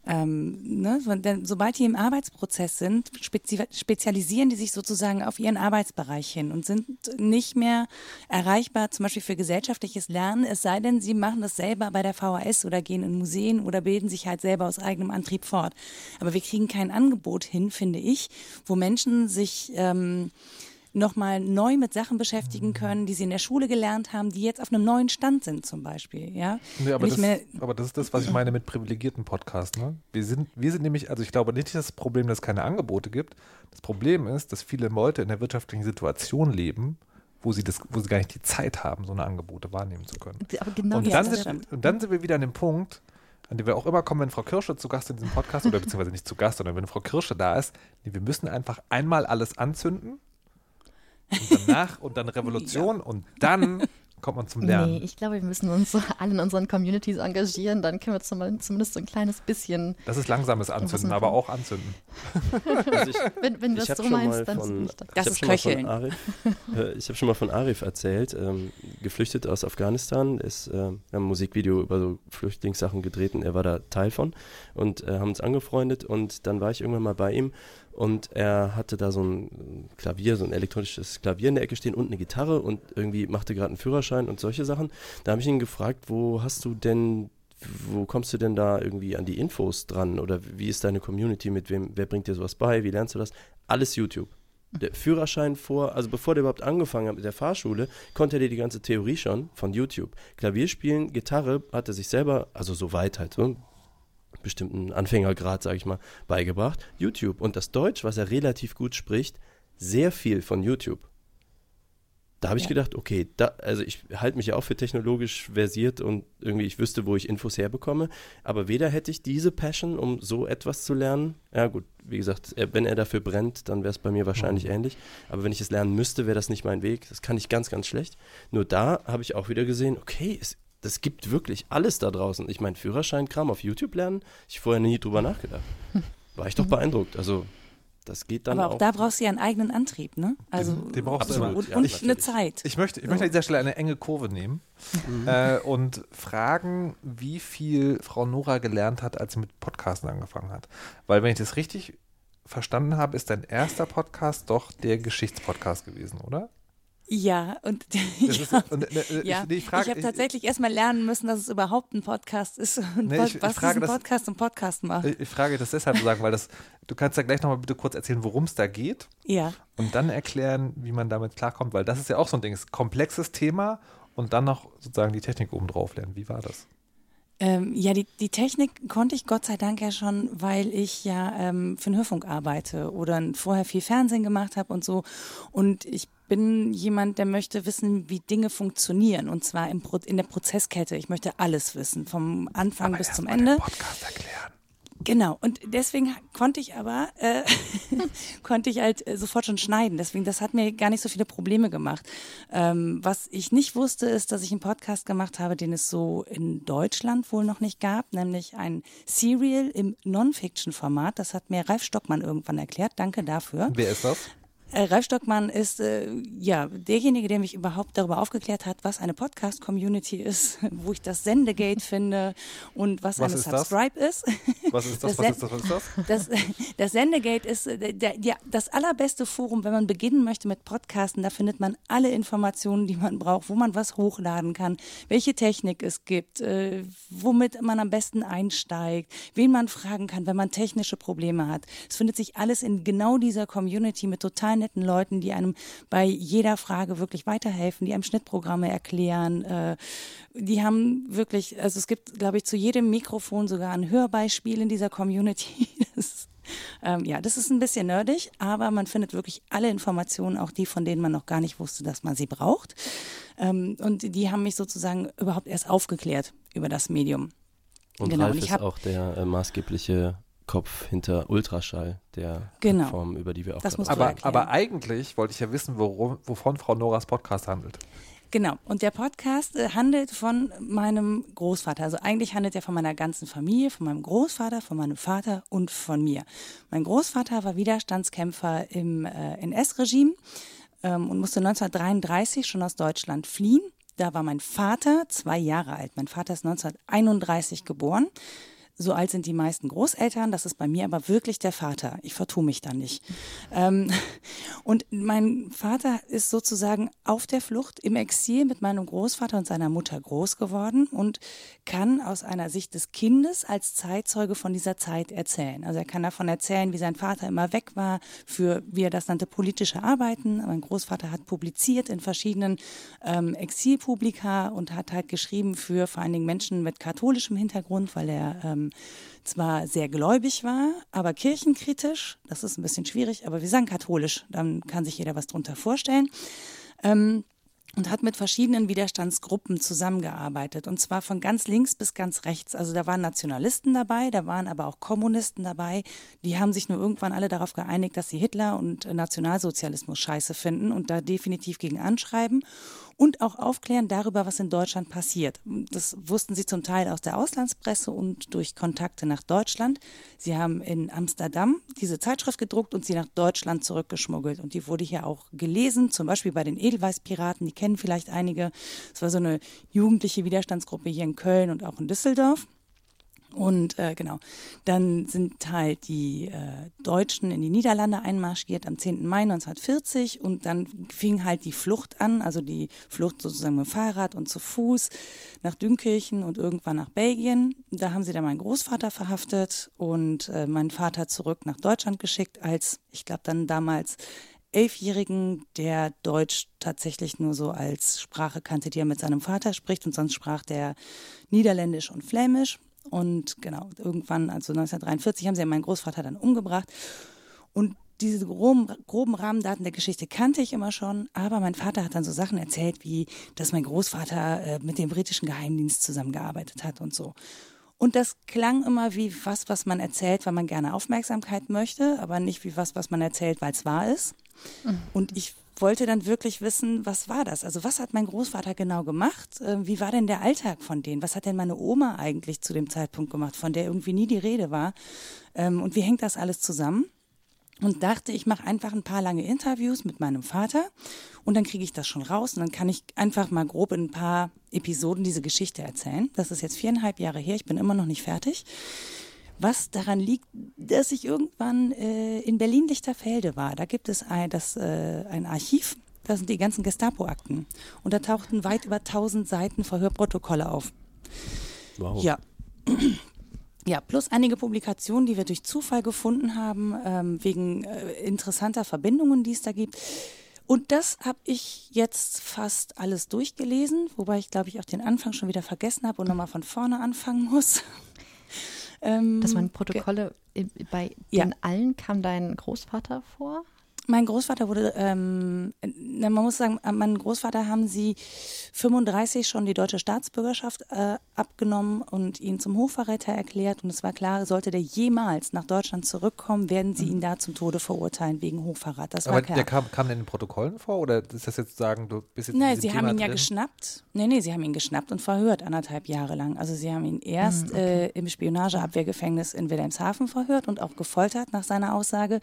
Ähm, ne? Sobald die im Arbeitsprozess sind, spezi spezialisieren die sich sozusagen auf ihren Arbeitsbereich hin und sind nicht mehr erreichbar, zum Beispiel für gesellschaftliches Lernen, es sei denn, sie machen das selber bei der VHS oder gehen in Museen oder bilden sich halt selber aus eigenem Antrieb fort. Aber wir kriegen kein Angebot hin, finde ich, wo Menschen sich ähm, nochmal neu mit Sachen beschäftigen können, die sie in der Schule gelernt haben, die jetzt auf einem neuen Stand sind zum Beispiel. Ja? Nee, aber, das, aber das ist das, was ich meine mit privilegierten Podcasts. Ne? Wir, sind, wir sind nämlich, also ich glaube nicht, dass das Problem, dass es keine Angebote gibt. Das Problem ist, dass viele Leute in der wirtschaftlichen Situation leben, wo sie, das, wo sie gar nicht die Zeit haben, so eine Angebote wahrnehmen zu können. Aber genau und, dann sind, und dann sind wir wieder an dem Punkt, an dem wir auch immer kommen, wenn Frau Kirsche zu Gast in diesem Podcast, oder beziehungsweise nicht zu Gast, sondern wenn Frau Kirsche da ist, nee, wir müssen einfach einmal alles anzünden und danach und dann Revolution ja. und dann kommt man zum Lernen. Nee, ich glaube, wir müssen uns so alle in unseren Communities engagieren, dann können wir zumindest so ein kleines bisschen. Das ist langsames Anzünden, aber auch anzünden. Also ich, wenn, wenn du das so meinst, dann von, ist das. ist Köcheln. Arif, äh, ich habe schon mal von Arif erzählt, ähm, geflüchtet aus Afghanistan, ist, äh, wir haben ein Musikvideo über so Flüchtlingssachen gedreht und er war da Teil von und äh, haben uns angefreundet und dann war ich irgendwann mal bei ihm und er hatte da so ein Klavier, so ein elektronisches Klavier in der Ecke stehen und eine Gitarre und irgendwie machte gerade einen Führerschein und solche Sachen. Da habe ich ihn gefragt, wo hast du denn, wo kommst du denn da irgendwie an die Infos dran oder wie ist deine Community, mit wem, wer bringt dir sowas bei, wie lernst du das? Alles YouTube. Der Führerschein vor, also bevor der überhaupt angefangen hat mit der Fahrschule, konnte er dir die ganze Theorie schon von YouTube. Klavierspielen, Gitarre hat er sich selber, also so weit halt, so bestimmten Anfängergrad, sage ich mal, beigebracht. YouTube und das Deutsch, was er relativ gut spricht, sehr viel von YouTube. Da habe ich ja. gedacht, okay, da, also ich halte mich ja auch für technologisch versiert und irgendwie ich wüsste, wo ich Infos herbekomme. Aber weder hätte ich diese Passion, um so etwas zu lernen. Ja gut, wie gesagt, wenn er dafür brennt, dann wäre es bei mir wahrscheinlich mhm. ähnlich. Aber wenn ich es lernen müsste, wäre das nicht mein Weg. Das kann ich ganz, ganz schlecht. Nur da habe ich auch wieder gesehen, okay, es das gibt wirklich alles da draußen. Ich meine, Führerscheinkram auf YouTube lernen, ich vorher nie drüber nachgedacht. War ich doch mhm. beeindruckt. Also, das geht dann Aber auch, auch da brauchst du ja einen eigenen Antrieb, ne? Also, den, den brauchst du und, ja, und eine Zeit. Ich möchte, ich möchte an dieser Stelle eine enge Kurve nehmen mhm. äh, und fragen, wie viel Frau Nora gelernt hat, als sie mit Podcasten angefangen hat. Weil, wenn ich das richtig verstanden habe, ist dein erster Podcast doch der Geschichtspodcast gewesen, oder? Ja, und, ja. Ist, und äh, äh ja. ich, ich, ich habe tatsächlich erstmal lernen müssen, dass es überhaupt ein Podcast ist und nee, ich, was frage, ist ein Podcast und Podcast macht. Ich, frage das deshalb zu sagen, weil das, du kannst ja gleich nochmal bitte kurz erzählen, worum es da geht. Ja. Und dann erklären, wie man damit klarkommt, weil das ist ja auch so ein Ding, ist komplexes Thema und dann noch sozusagen die Technik oben drauf lernen. Wie war das? Ähm, ja, die, die Technik konnte ich Gott sei Dank ja schon, weil ich ja ähm, für den Hörfunk arbeite oder vorher viel Fernsehen gemacht habe und so. Und ich bin jemand, der möchte wissen, wie Dinge funktionieren und zwar im Pro in der Prozesskette. Ich möchte alles wissen, vom Anfang Aber bis zum Ende. Podcast erklären. Genau, und deswegen konnte ich aber, äh, konnte ich halt äh, sofort schon schneiden. Deswegen, das hat mir gar nicht so viele Probleme gemacht. Ähm, was ich nicht wusste, ist, dass ich einen Podcast gemacht habe, den es so in Deutschland wohl noch nicht gab, nämlich ein Serial im Non-Fiction-Format. Das hat mir Ralf Stockmann irgendwann erklärt. Danke dafür. Wer ist das? Äh, Ralf Stockmann ist äh, ja derjenige, der mich überhaupt darüber aufgeklärt hat, was eine Podcast-Community ist, wo ich das Sendegate finde und was, Was eine ist das? Subscribe ist. Was ist das? Das Was ist das? Was ist das? Das, das Sendegate ist äh, der, der, das allerbeste Forum, wenn man beginnen möchte mit Podcasten. Da findet man alle Informationen, die man braucht, wo man was hochladen kann, welche Technik es gibt, äh, womit man am besten einsteigt, wen man fragen kann, wenn man technische Probleme hat. Es findet sich alles in genau dieser Community mit total netten Leuten, die einem bei jeder Frage wirklich weiterhelfen, die einem Schnittprogramme erklären. Äh, die haben wirklich, also es gibt, glaube ich, zu jedem Mikrofon sogar ein Hörbeispiel in dieser Community. Das, ähm, ja, das ist ein bisschen nerdig, aber man findet wirklich alle Informationen, auch die, von denen man noch gar nicht wusste, dass man sie braucht. Ähm, und die haben mich sozusagen überhaupt erst aufgeklärt über das Medium. Und Genau, Ralf und ich ist auch der äh, maßgebliche Kopf hinter Ultraschall, der Genau. Plattform, über die wir auch Das musst Aber, aber eigentlich wollte ich ja wissen, worum, wovon Frau Noras Podcast handelt. Genau. Und der Podcast äh, handelt von meinem Großvater. Also eigentlich handelt er von meiner ganzen Familie, von meinem Großvater, von meinem Vater und von mir. Mein Großvater war Widerstandskämpfer im äh, NS-Regime ähm, und musste 1933 schon aus Deutschland fliehen. Da war mein Vater zwei Jahre alt. Mein Vater ist 1931 geboren. So alt sind die meisten Großeltern, das ist bei mir aber wirklich der Vater. Ich vertue mich da nicht. Ähm, und mein Vater ist sozusagen auf der Flucht im Exil mit meinem Großvater und seiner Mutter groß geworden und kann aus einer Sicht des Kindes als Zeitzeuge von dieser Zeit erzählen. Also er kann davon erzählen, wie sein Vater immer weg war für, wie er das nannte, politische Arbeiten. Mein Großvater hat publiziert in verschiedenen ähm, Exilpublika und hat halt geschrieben für vor allen Dingen Menschen mit katholischem Hintergrund, weil er ähm, zwar sehr gläubig war, aber kirchenkritisch. Das ist ein bisschen schwierig, aber wir sagen katholisch, dann kann sich jeder was drunter vorstellen. Ähm, und hat mit verschiedenen Widerstandsgruppen zusammengearbeitet. Und zwar von ganz links bis ganz rechts. Also da waren Nationalisten dabei, da waren aber auch Kommunisten dabei. Die haben sich nur irgendwann alle darauf geeinigt, dass sie Hitler und Nationalsozialismus scheiße finden und da definitiv gegen anschreiben. Und auch aufklären darüber, was in Deutschland passiert. Das wussten sie zum Teil aus der Auslandspresse und durch Kontakte nach Deutschland. Sie haben in Amsterdam diese Zeitschrift gedruckt und sie nach Deutschland zurückgeschmuggelt. Und die wurde hier auch gelesen, zum Beispiel bei den Edelweißpiraten, die kennen vielleicht einige. Es war so eine jugendliche Widerstandsgruppe hier in Köln und auch in Düsseldorf. Und äh, genau, dann sind halt die äh, Deutschen in die Niederlande einmarschiert am 10. Mai 1940 und dann fing halt die Flucht an, also die Flucht sozusagen mit dem Fahrrad und zu Fuß nach Dünkirchen und irgendwann nach Belgien. Da haben sie dann meinen Großvater verhaftet und äh, meinen Vater zurück nach Deutschland geschickt als, ich glaube dann damals Elfjährigen, der Deutsch tatsächlich nur so als Sprache kannte, die er mit seinem Vater spricht und sonst sprach der Niederländisch und Flämisch. Und genau, irgendwann, also 1943, haben sie meinen Großvater dann umgebracht. Und diese groben, groben Rahmendaten der Geschichte kannte ich immer schon, aber mein Vater hat dann so Sachen erzählt, wie dass mein Großvater äh, mit dem britischen Geheimdienst zusammengearbeitet hat und so. Und das klang immer wie was, was man erzählt, weil man gerne Aufmerksamkeit möchte, aber nicht wie was, was man erzählt, weil es wahr ist. Und ich wollte dann wirklich wissen, was war das? Also was hat mein Großvater genau gemacht? Äh, Wie war denn der Alltag von denen? Was hat denn meine Oma eigentlich zu dem Zeitpunkt gemacht, von der irgendwie nie die Rede war? Ähm, Und wie hängt das alles zusammen? Und dachte, ich mache einfach ein paar lange Interviews mit meinem Vater und dann kriege ich das schon raus und dann kann ich einfach mal grob in ein paar Episoden diese Geschichte erzählen. Das ist jetzt viereinhalb Jahre her, ich bin immer noch nicht fertig. Was daran liegt, dass ich irgendwann äh, in Berlin-Lichterfelde war. Da gibt es ein, das, äh, ein Archiv, da sind die ganzen Gestapo-Akten. Und da tauchten weit über 1000 Seiten Verhörprotokolle auf. Wow. Ja. Ja, plus einige Publikationen, die wir durch Zufall gefunden haben, ähm, wegen äh, interessanter Verbindungen, die es da gibt. Und das habe ich jetzt fast alles durchgelesen, wobei ich glaube ich auch den Anfang schon wieder vergessen habe und nochmal von vorne anfangen muss. Ähm, das waren Protokolle, bei Ja. den allen kam dein Großvater vor? Mein Großvater wurde, ähm, man muss sagen, an meinen Großvater haben sie 35 schon die deutsche Staatsbürgerschaft äh, abgenommen und ihn zum Hochverräter erklärt. Und es war klar, sollte der jemals nach Deutschland zurückkommen, werden sie ihn da zum Tode verurteilen wegen Hochverrat. Das war Aber klar. der kam, kam der in den Protokollen vor oder ist das jetzt sagen, du bist jetzt in Nein, sie haben Thema ihn ja drin? geschnappt. Nee, nee, sie haben ihn geschnappt und verhört anderthalb Jahre lang. Also sie haben ihn erst äh, im Spionageabwehrgefängnis in Wilhelmshaven verhört und auch gefoltert nach seiner Aussage.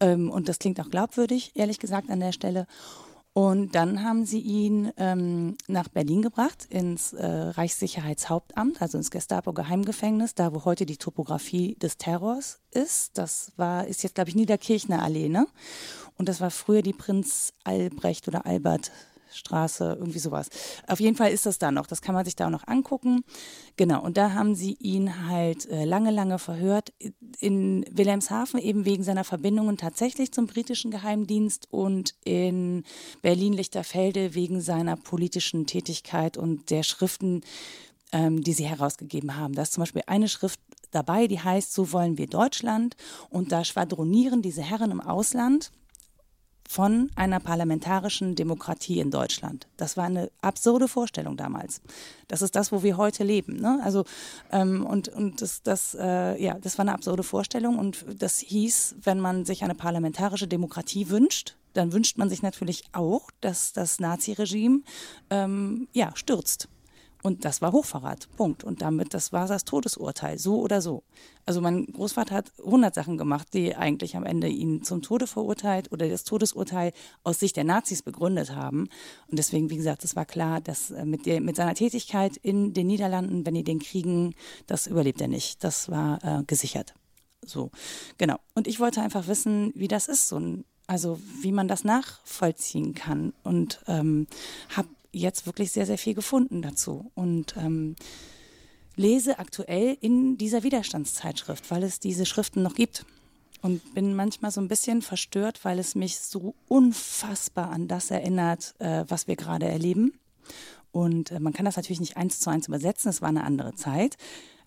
Ähm, und das klingt auch glaubwürdig, ehrlich gesagt, an der Stelle. Und dann haben sie ihn ähm, nach Berlin gebracht, ins äh, Reichssicherheitshauptamt, also ins Gestapo-Geheimgefängnis, da wo heute die Topografie des Terrors ist. Das war, ist jetzt, glaube ich, Niederkirchner Allee, ne? Und das war früher die Prinz Albrecht oder Albert Straße, irgendwie sowas. Auf jeden Fall ist das da noch. Das kann man sich da auch noch angucken. Genau. Und da haben sie ihn halt äh, lange, lange verhört. In Wilhelmshaven eben wegen seiner Verbindungen tatsächlich zum britischen Geheimdienst und in Berlin-Lichterfelde wegen seiner politischen Tätigkeit und der Schriften, ähm, die sie herausgegeben haben. Da ist zum Beispiel eine Schrift dabei, die heißt So wollen wir Deutschland. Und da schwadronieren diese Herren im Ausland von einer parlamentarischen Demokratie in Deutschland. Das war eine absurde Vorstellung damals. Das ist das, wo wir heute leben. Ne? Also ähm, und und das das äh, ja, das war eine absurde Vorstellung und das hieß, wenn man sich eine parlamentarische Demokratie wünscht, dann wünscht man sich natürlich auch, dass das Naziregime ähm, ja stürzt. Und das war Hochverrat. Punkt. Und damit, das war das Todesurteil, so oder so. Also mein Großvater hat 100 Sachen gemacht, die eigentlich am Ende ihn zum Tode verurteilt oder das Todesurteil aus Sicht der Nazis begründet haben. Und deswegen, wie gesagt, es war klar, dass äh, mit, der, mit seiner Tätigkeit in den Niederlanden, wenn die den kriegen, das überlebt er nicht. Das war äh, gesichert. So, genau. Und ich wollte einfach wissen, wie das ist, so ein, also wie man das nachvollziehen kann. Und ähm, habe jetzt wirklich sehr, sehr viel gefunden dazu. Und ähm, lese aktuell in dieser Widerstandszeitschrift, weil es diese Schriften noch gibt. Und bin manchmal so ein bisschen verstört, weil es mich so unfassbar an das erinnert, äh, was wir gerade erleben. Und äh, man kann das natürlich nicht eins zu eins übersetzen, es war eine andere Zeit.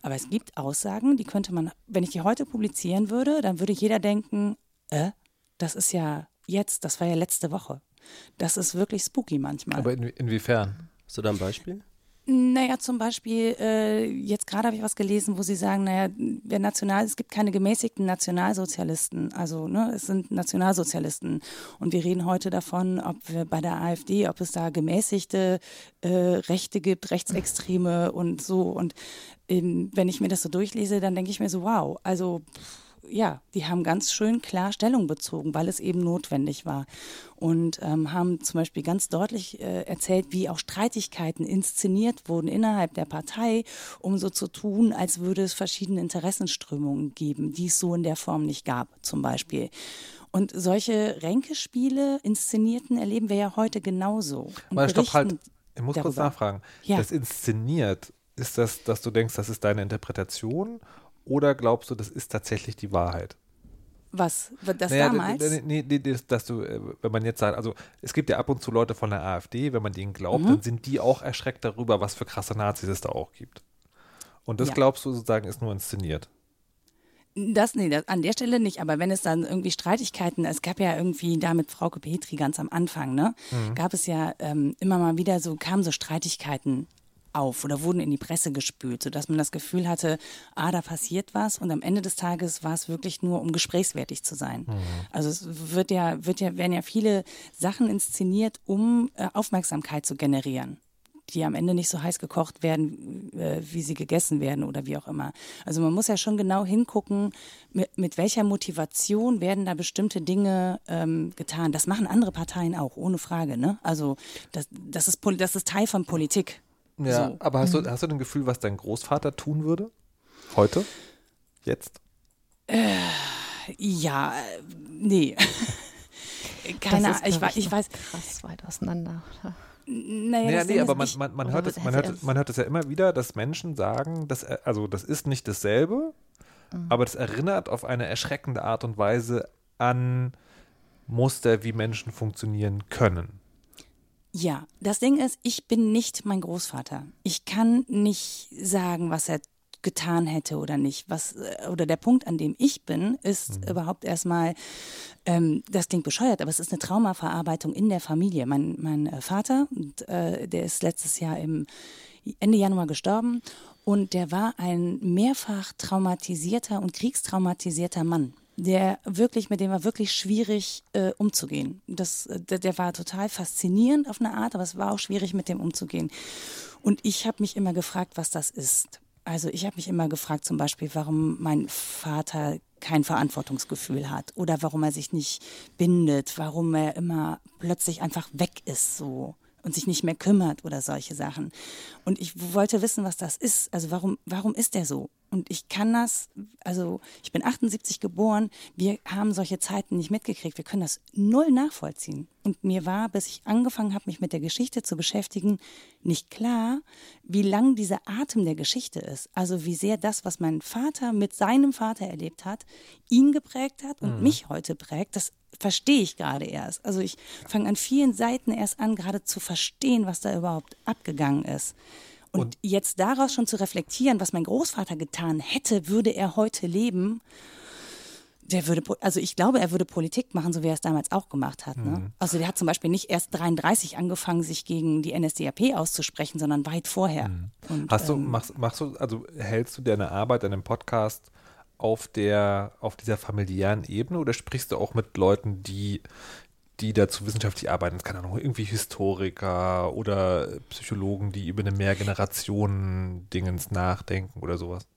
Aber es gibt Aussagen, die könnte man, wenn ich die heute publizieren würde, dann würde jeder denken, äh, das ist ja jetzt, das war ja letzte Woche. Das ist wirklich spooky manchmal. Aber in, inwiefern? Hast du da ein Beispiel? Naja, zum Beispiel, äh, jetzt gerade habe ich was gelesen, wo sie sagen, naja, wer national, es gibt keine gemäßigten Nationalsozialisten. Also, ne, es sind Nationalsozialisten. Und wir reden heute davon, ob wir bei der AfD, ob es da gemäßigte äh, Rechte gibt, Rechtsextreme und so. Und ähm, wenn ich mir das so durchlese, dann denke ich mir so, wow, also pff, ja, die haben ganz schön klar Stellung bezogen, weil es eben notwendig war. Und ähm, haben zum Beispiel ganz deutlich äh, erzählt, wie auch Streitigkeiten inszeniert wurden innerhalb der Partei, um so zu tun, als würde es verschiedene Interessenströmungen geben, die es so in der Form nicht gab, zum Beispiel. Und solche Ränkespiele, inszenierten, erleben wir ja heute genauso. Und Mal stopp, halt. Ich muss kurz darüber. nachfragen. Ja. Das inszeniert, ist das, dass du denkst, das ist deine Interpretation oder glaubst du, das ist tatsächlich die Wahrheit? Was? Das Naja, damals? Nee, nee, das, dass du, äh, wenn man jetzt sagt, also es gibt ja ab und zu Leute von der AfD, wenn man denen glaubt, dann sind die auch erschreckt darüber, was für krasse Nazis es da auch gibt. Und das Ja. glaubst du sozusagen ist nur inszeniert. Das, nee, das, an der Stelle nicht, aber wenn es dann irgendwie Streitigkeiten, es gab ja irgendwie da mit Frauke Petri ganz am Anfang, ne, gab es ja ähm, immer mal wieder so, kamen so Streitigkeiten auf oder wurden in die Presse gespült, sodass man das Gefühl hatte, ah, da passiert was und am Ende des Tages war es wirklich nur, um gesprächswertig zu sein. Also es wird ja, wird ja, werden ja viele Sachen inszeniert, um äh, Aufmerksamkeit zu generieren die am Ende nicht so heiß gekocht werden, äh, wie sie gegessen werden oder wie auch immer. Also man muss ja schon genau hingucken, mit, mit welcher Motivation werden da bestimmte Dinge ähm, getan. Das machen andere Parteien auch, ohne Frage. Ne? Also das, das, ist, das ist Teil von Politik. Ja, So. aber hast, du, hast du ein Gefühl, was dein Großvater tun würde? Heute? Jetzt? Ja, äh, nee. Keine Ahnung, ich, ich weiß, Krass weit auseinander. oder? naja, Naja, das nee, aber ist, man, man, man, oder hört es, man, hört, man hört es ja immer wieder, dass Menschen sagen, dass, äh, also das ist nicht dasselbe, Mhm. aber das erinnert auf eine erschreckende Art und Weise an Muster, wie Menschen funktionieren können. Ja, das Ding ist, ich bin nicht mein Großvater. Ich kann nicht sagen, was er getan hätte oder nicht. Was äh, oder der Punkt, an dem ich bin, ist mhm. überhaupt erstmal, ähm, das klingt bescheuert, aber es ist eine Traumaverarbeitung in der Familie. Mein, mein äh, Vater, und, äh, der ist letztes Jahr im Ende Januar gestorben und der war ein mehrfach traumatisierter und kriegstraumatisierter Mann der wirklich, mit dem war wirklich schwierig äh, umzugehen. Das, äh, der, der, war total faszinierend auf eine Art, aber es war auch schwierig, mit dem umzugehen. Und ich habe mich immer gefragt, was das ist. Also ich habe mich immer gefragt, zum Beispiel, warum mein Vater kein Verantwortungsgefühl hat oder warum er sich nicht bindet, warum er immer plötzlich einfach weg ist so und sich nicht mehr kümmert oder solche Sachen. Und ich wollte wissen, was das ist. Also warum, warum ist der so? Und ich kann das, also ich bin 78 geboren, wir haben solche Zeiten nicht mitgekriegt, wir können das null nachvollziehen. Und mir war, bis ich angefangen habe, mich mit der Geschichte zu beschäftigen, nicht klar, wie lang dieser Atem der Geschichte ist. Also wie sehr das, was mein Vater mit seinem Vater erlebt hat, ihn geprägt hat und mhm. mich heute prägt, das verstehe ich gerade erst. Also ich fange an vielen Seiten erst an, gerade zu verstehen, was da überhaupt abgegangen ist. Und, und jetzt daraus schon zu reflektieren, was mein Großvater getan hätte, würde er heute leben. Der würde, also ich glaube, er würde Politik machen, so wie er es damals auch gemacht hat. Ne? Mhm. Also der hat zum Beispiel nicht erst 33 angefangen, sich gegen die NSDAP auszusprechen, sondern weit vorher. Mhm. Und, Hast du, ähm, machst, machst du, also hältst du deine Arbeit an dem Podcast auf der, auf dieser familiären Ebene oder sprichst du auch mit Leuten, die die dazu wissenschaftlich arbeiten. keine Ahnung, irgendwie Historiker oder Psychologen, die über eine Mehrgenerationen-Dingens nachdenken oder sowas.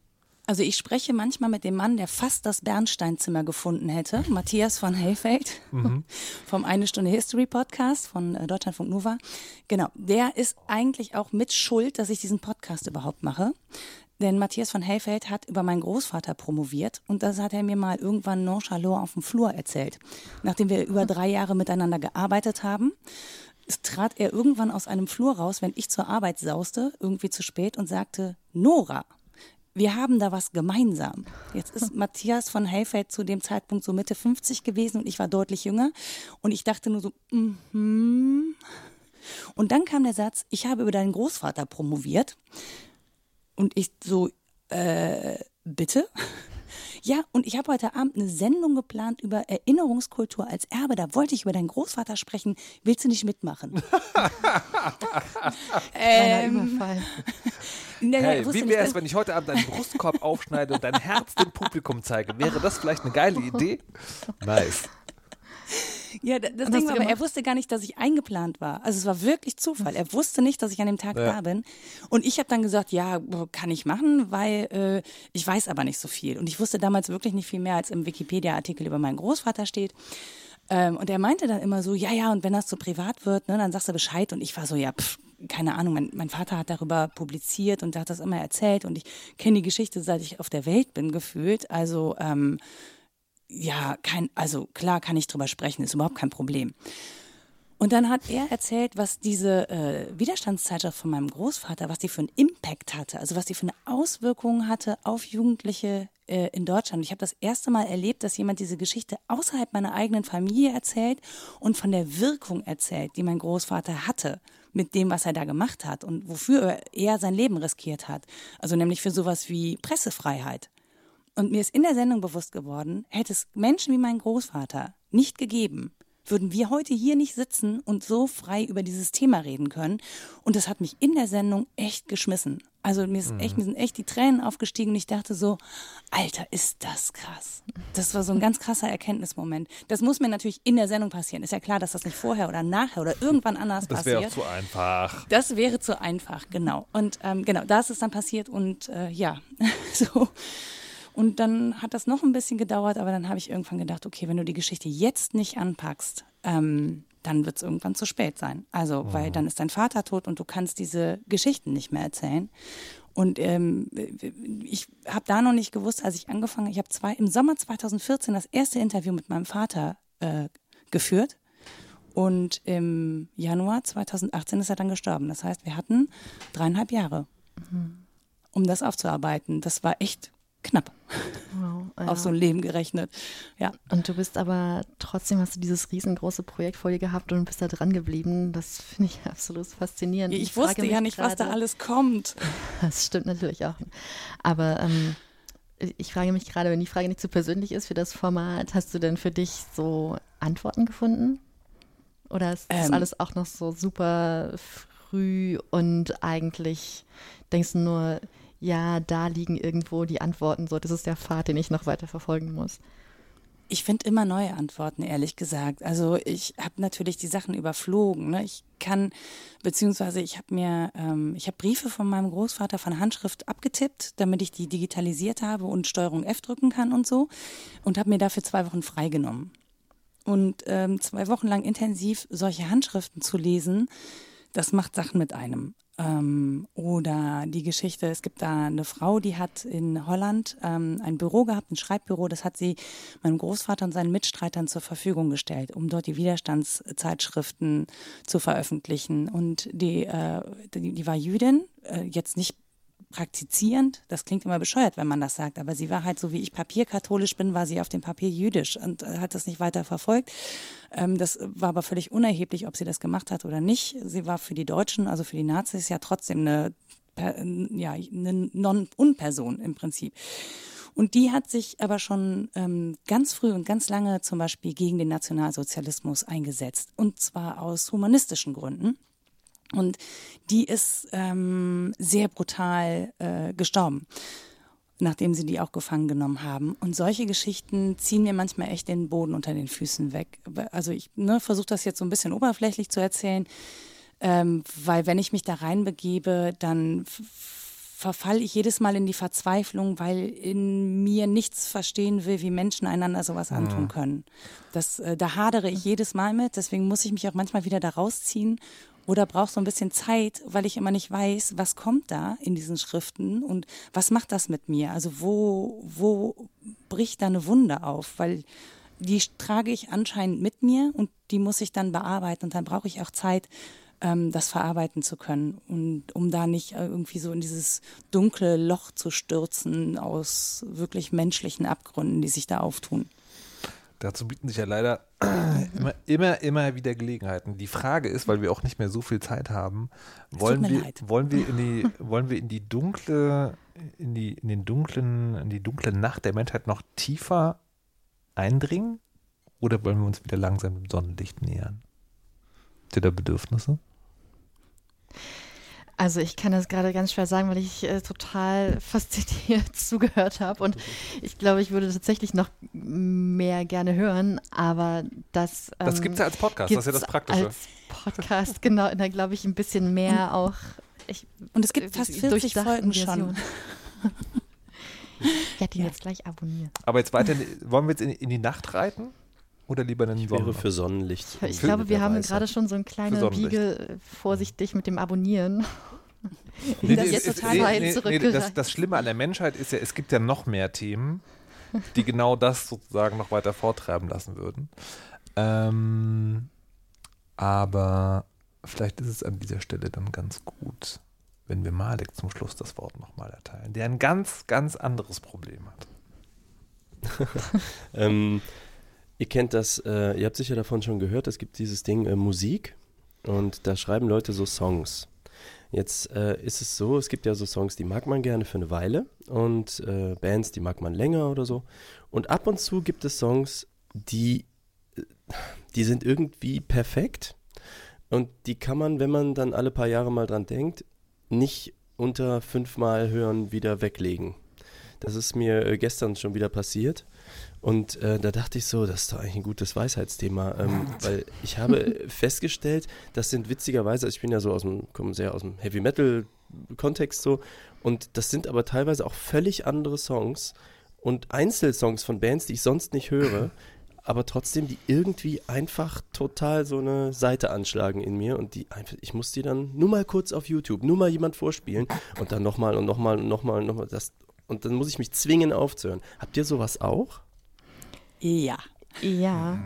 Also ich spreche manchmal mit dem Mann, der fast das Bernsteinzimmer gefunden hätte, Matthias von Heyfeld mhm. vom Eine Stunde History Podcast von äh, Deutschlandfunk Nova. Genau, der ist eigentlich auch mit Schuld, dass ich diesen Podcast überhaupt mache. Denn Matthias von Hellfeld hat über meinen Großvater promoviert und das hat er mir mal irgendwann nonchalant auf dem Flur erzählt. Nachdem wir über drei Jahre miteinander gearbeitet haben, trat er irgendwann aus einem Flur raus, wenn ich zur Arbeit sauste, irgendwie zu spät und sagte, Nora, wir haben da was gemeinsam. Jetzt ist Matthias von Hellfeld zu dem Zeitpunkt so Mitte 50 gewesen und ich war deutlich jünger und ich dachte nur so, mhm. Mm und dann kam der Satz, ich habe über deinen Großvater promoviert. Und ich so, äh, bitte? Ja, und ich habe heute Abend eine Sendung geplant über Erinnerungskultur als Erbe. Da wollte ich über deinen Großvater sprechen. Willst du nicht mitmachen? ähm, hey, wie wäre es, wenn ich heute Abend einen Brustkorb aufschneide und dein Herz dem Publikum zeige? Wäre das vielleicht eine geile Idee? Nice. Ja, das Ding war, aber er wusste gar nicht, dass ich eingeplant war. Also es war wirklich Zufall. Er wusste nicht, dass ich an dem Tag ja. da bin. Und ich habe dann gesagt, ja, kann ich machen, weil äh, ich weiß aber nicht so viel. Und ich wusste damals wirklich nicht viel mehr, als im Wikipedia-Artikel über meinen Großvater steht. Ähm, und er meinte dann immer so, ja, ja, und wenn das so privat wird, ne, dann sagst du Bescheid. Und ich war so, ja, pff, keine Ahnung, mein, mein, Vater hat darüber publiziert und hat das immer erzählt und ich kenne die Geschichte, seit ich auf der Welt bin, gefühlt. Also ähm, ja, kein, also klar kann ich drüber sprechen, ist überhaupt kein Problem. Und dann hat er erzählt, was diese äh, Widerstandszeitschrift von meinem Großvater, was die für einen Impact hatte, also was die für eine Auswirkung hatte auf Jugendliche äh, in Deutschland. Ich habe das erste Mal erlebt, dass jemand diese Geschichte außerhalb meiner eigenen Familie erzählt und von der Wirkung erzählt, die mein Großvater hatte mit dem, was er da gemacht hat und wofür er sein Leben riskiert hat. Also nämlich für sowas wie Pressefreiheit. Und mir ist in der Sendung bewusst geworden, hätte es Menschen wie mein Großvater nicht gegeben, würden wir heute hier nicht sitzen und so frei über dieses Thema reden können. Und das hat mich in der Sendung echt geschmissen. Also mir, ist echt, mir sind echt die Tränen aufgestiegen und ich dachte so, Alter, ist das krass. Das war so ein ganz krasser Erkenntnismoment. Das muss mir natürlich in der Sendung passieren. Ist ja klar, dass das nicht vorher oder nachher oder irgendwann anders das passiert. Das wäre zu einfach. Das wäre zu einfach, genau. Und ähm, genau, da ist es dann passiert und äh, ja, so und dann hat das noch ein bisschen gedauert, aber dann habe ich irgendwann gedacht, okay, wenn du die Geschichte jetzt nicht anpackst, ähm, dann wird es irgendwann zu spät sein. Also, mhm. weil dann ist dein Vater tot und du kannst diese Geschichten nicht mehr erzählen. Und ähm, ich habe da noch nicht gewusst, als ich angefangen, ich habe zwei im Sommer 2014 das erste Interview mit meinem Vater äh, geführt. Und im Januar 2018 ist er dann gestorben. Das heißt, wir hatten dreieinhalb Jahre, mhm. um das aufzuarbeiten. Das war echt knapp. Wow. Ja. auf so ein Leben gerechnet. Ja. Und du bist aber trotzdem hast du dieses riesengroße Projekt vor dir gehabt und bist da dran geblieben. Das finde ich absolut faszinierend. Ich, frage wusste ja nicht, was da alles kommt. Das stimmt natürlich auch. Aber ähm, ich frage mich gerade, wenn die Frage nicht zu persönlich ist für das Format, hast du denn für dich so Antworten gefunden? Oder ist das Ähm. alles auch noch so super früh und eigentlich denkst du nur, ja, da liegen irgendwo die Antworten, so, das ist der Pfad, den ich noch weiter verfolgen muss. Ich finde immer neue Antworten, ehrlich gesagt. Also ich habe natürlich die Sachen überflogen. Ne? Ich kann, beziehungsweise ich habe mir, ähm, ich habe Briefe von meinem Großvater von Handschrift abgetippt, damit ich die digitalisiert habe und Steuerung F drücken kann und so. Und habe mir dafür zwei Wochen freigenommen. Und ähm, zwei Wochen lang intensiv solche Handschriften zu lesen, das macht Sachen mit einem. Ähm, oder die Geschichte, es gibt da eine Frau, die hat in Holland ähm, ein Büro gehabt, ein Schreibbüro, das hat sie meinem Großvater und seinen Mitstreitern zur Verfügung gestellt, um dort die Widerstandszeitschriften zu veröffentlichen. Und die, äh, die, die war Jüdin, äh, jetzt nicht praktizierend. Das klingt immer bescheuert, wenn man das sagt, aber sie war halt so wie ich papierkatholisch bin, war sie auf dem Papier jüdisch und äh, hat das nicht weiter verfolgt. Ähm, das war aber völlig unerheblich, ob sie das gemacht hat oder nicht. Sie war für die Deutschen, also für die Nazis, ja trotzdem eine, ja, eine Non-Unperson im Prinzip. Und die hat sich aber schon ähm, ganz früh und ganz lange zum Beispiel gegen den Nationalsozialismus eingesetzt. Und zwar aus humanistischen Gründen. Und die ist ähm, sehr brutal äh, gestorben, nachdem sie die auch gefangen genommen haben. Und solche Geschichten ziehen mir manchmal echt den Boden unter den Füßen weg. Also ich ne, versuche das jetzt so ein bisschen oberflächlich zu erzählen, ähm, weil wenn ich mich da reinbegebe, dann verfalle ich jedes Mal in die Verzweiflung, weil in mir nichts verstehen will, wie Menschen einander sowas antun können. Das, äh, da hadere ich jedes Mal mit, deswegen muss ich mich auch manchmal wieder da rausziehen oder brauche so ein bisschen Zeit, weil ich immer nicht weiß, was kommt da in diesen Schriften und was macht das mit mir? Also wo, wo bricht da eine Wunde auf? Weil die trage ich anscheinend mit mir und die muss ich dann bearbeiten und dann brauche ich auch Zeit, ähm, das verarbeiten zu können und um da nicht äh, irgendwie so in dieses dunkle Loch zu stürzen aus wirklich menschlichen Abgründen, die sich da auftun. Dazu bieten sich ja leider immer, immer, immer wieder Gelegenheiten. Die Frage ist, weil wir auch nicht mehr so viel Zeit haben, wollen wir, leid. wollen wir in die, wollen wir in die dunkle, in die, in den dunklen, in die dunkle Nacht der Menschheit noch tiefer eindringen? Oder wollen wir uns wieder langsam dem Sonnenlicht nähern? Habt ihr da Bedürfnisse? Also ich kann das gerade ganz schwer sagen, weil ich äh, total fasziniert zugehört habe und ich glaube, ich würde tatsächlich noch mehr gerne hören, aber das ähm, Das gibt es ja als Podcast, das ist ja das Praktische. Als Podcast, genau, da glaube ich ein bisschen mehr auch. Ich, Und es gibt fast äh, 40 durchdachten Folgen schon. Ich werde ihn jetzt gleich abonnieren. Aber jetzt weiter, wollen wir jetzt in, in die Nacht reiten? Oder lieber in den Ich wäre für Sonnenlicht. Ich glaube, wir haben gerade schon so ein kleine Sonnenlicht. Biege äh, vorsichtig mit dem Abonnieren. Nee, das es- total nee, nee, nee, das, das Schlimme an der Menschheit ist ja, es gibt ja noch mehr Themen, die genau das sozusagen noch weiter vortreiben lassen würden. Ähm, aber vielleicht ist es an dieser Stelle dann ganz gut, wenn wir Malek zum Schluss das Wort nochmal erteilen, der ein ganz, ganz anderes Problem hat. Ähm, ihr kennt das, äh, ihr habt sicher davon schon gehört, es gibt dieses Ding äh, Musik und da schreiben Leute so Songs. Jetzt äh, ist es so, es gibt ja so Songs, die mag man gerne für eine Weile und äh, Bands, die mag man länger oder so. Und ab und zu gibt es Songs, die, äh, die sind irgendwie perfekt und die kann man, wenn man dann alle paar Jahre mal dran denkt, nicht unter fünfmal hören wieder weglegen. Das ist mir äh, gestern schon wieder passiert. Und äh, da dachte ich so, das ist doch eigentlich ein gutes Weisheitsthema, ähm, weil ich habe festgestellt, das sind witzigerweise, also ich bin ja so aus dem, komme sehr aus dem Heavy Metal Kontext so, und das sind aber teilweise auch völlig andere Songs und Einzelsongs von Bands, die ich sonst nicht höre, aber trotzdem, die irgendwie einfach total so eine Seite anschlagen in mir und die einfach, ich muss die dann nur mal kurz auf YouTube, nur mal jemand vorspielen und dann nochmal und nochmal und nochmal und nochmal das und dann muss ich mich zwingen aufzuhören. Habt ihr sowas auch? Ja. Ja.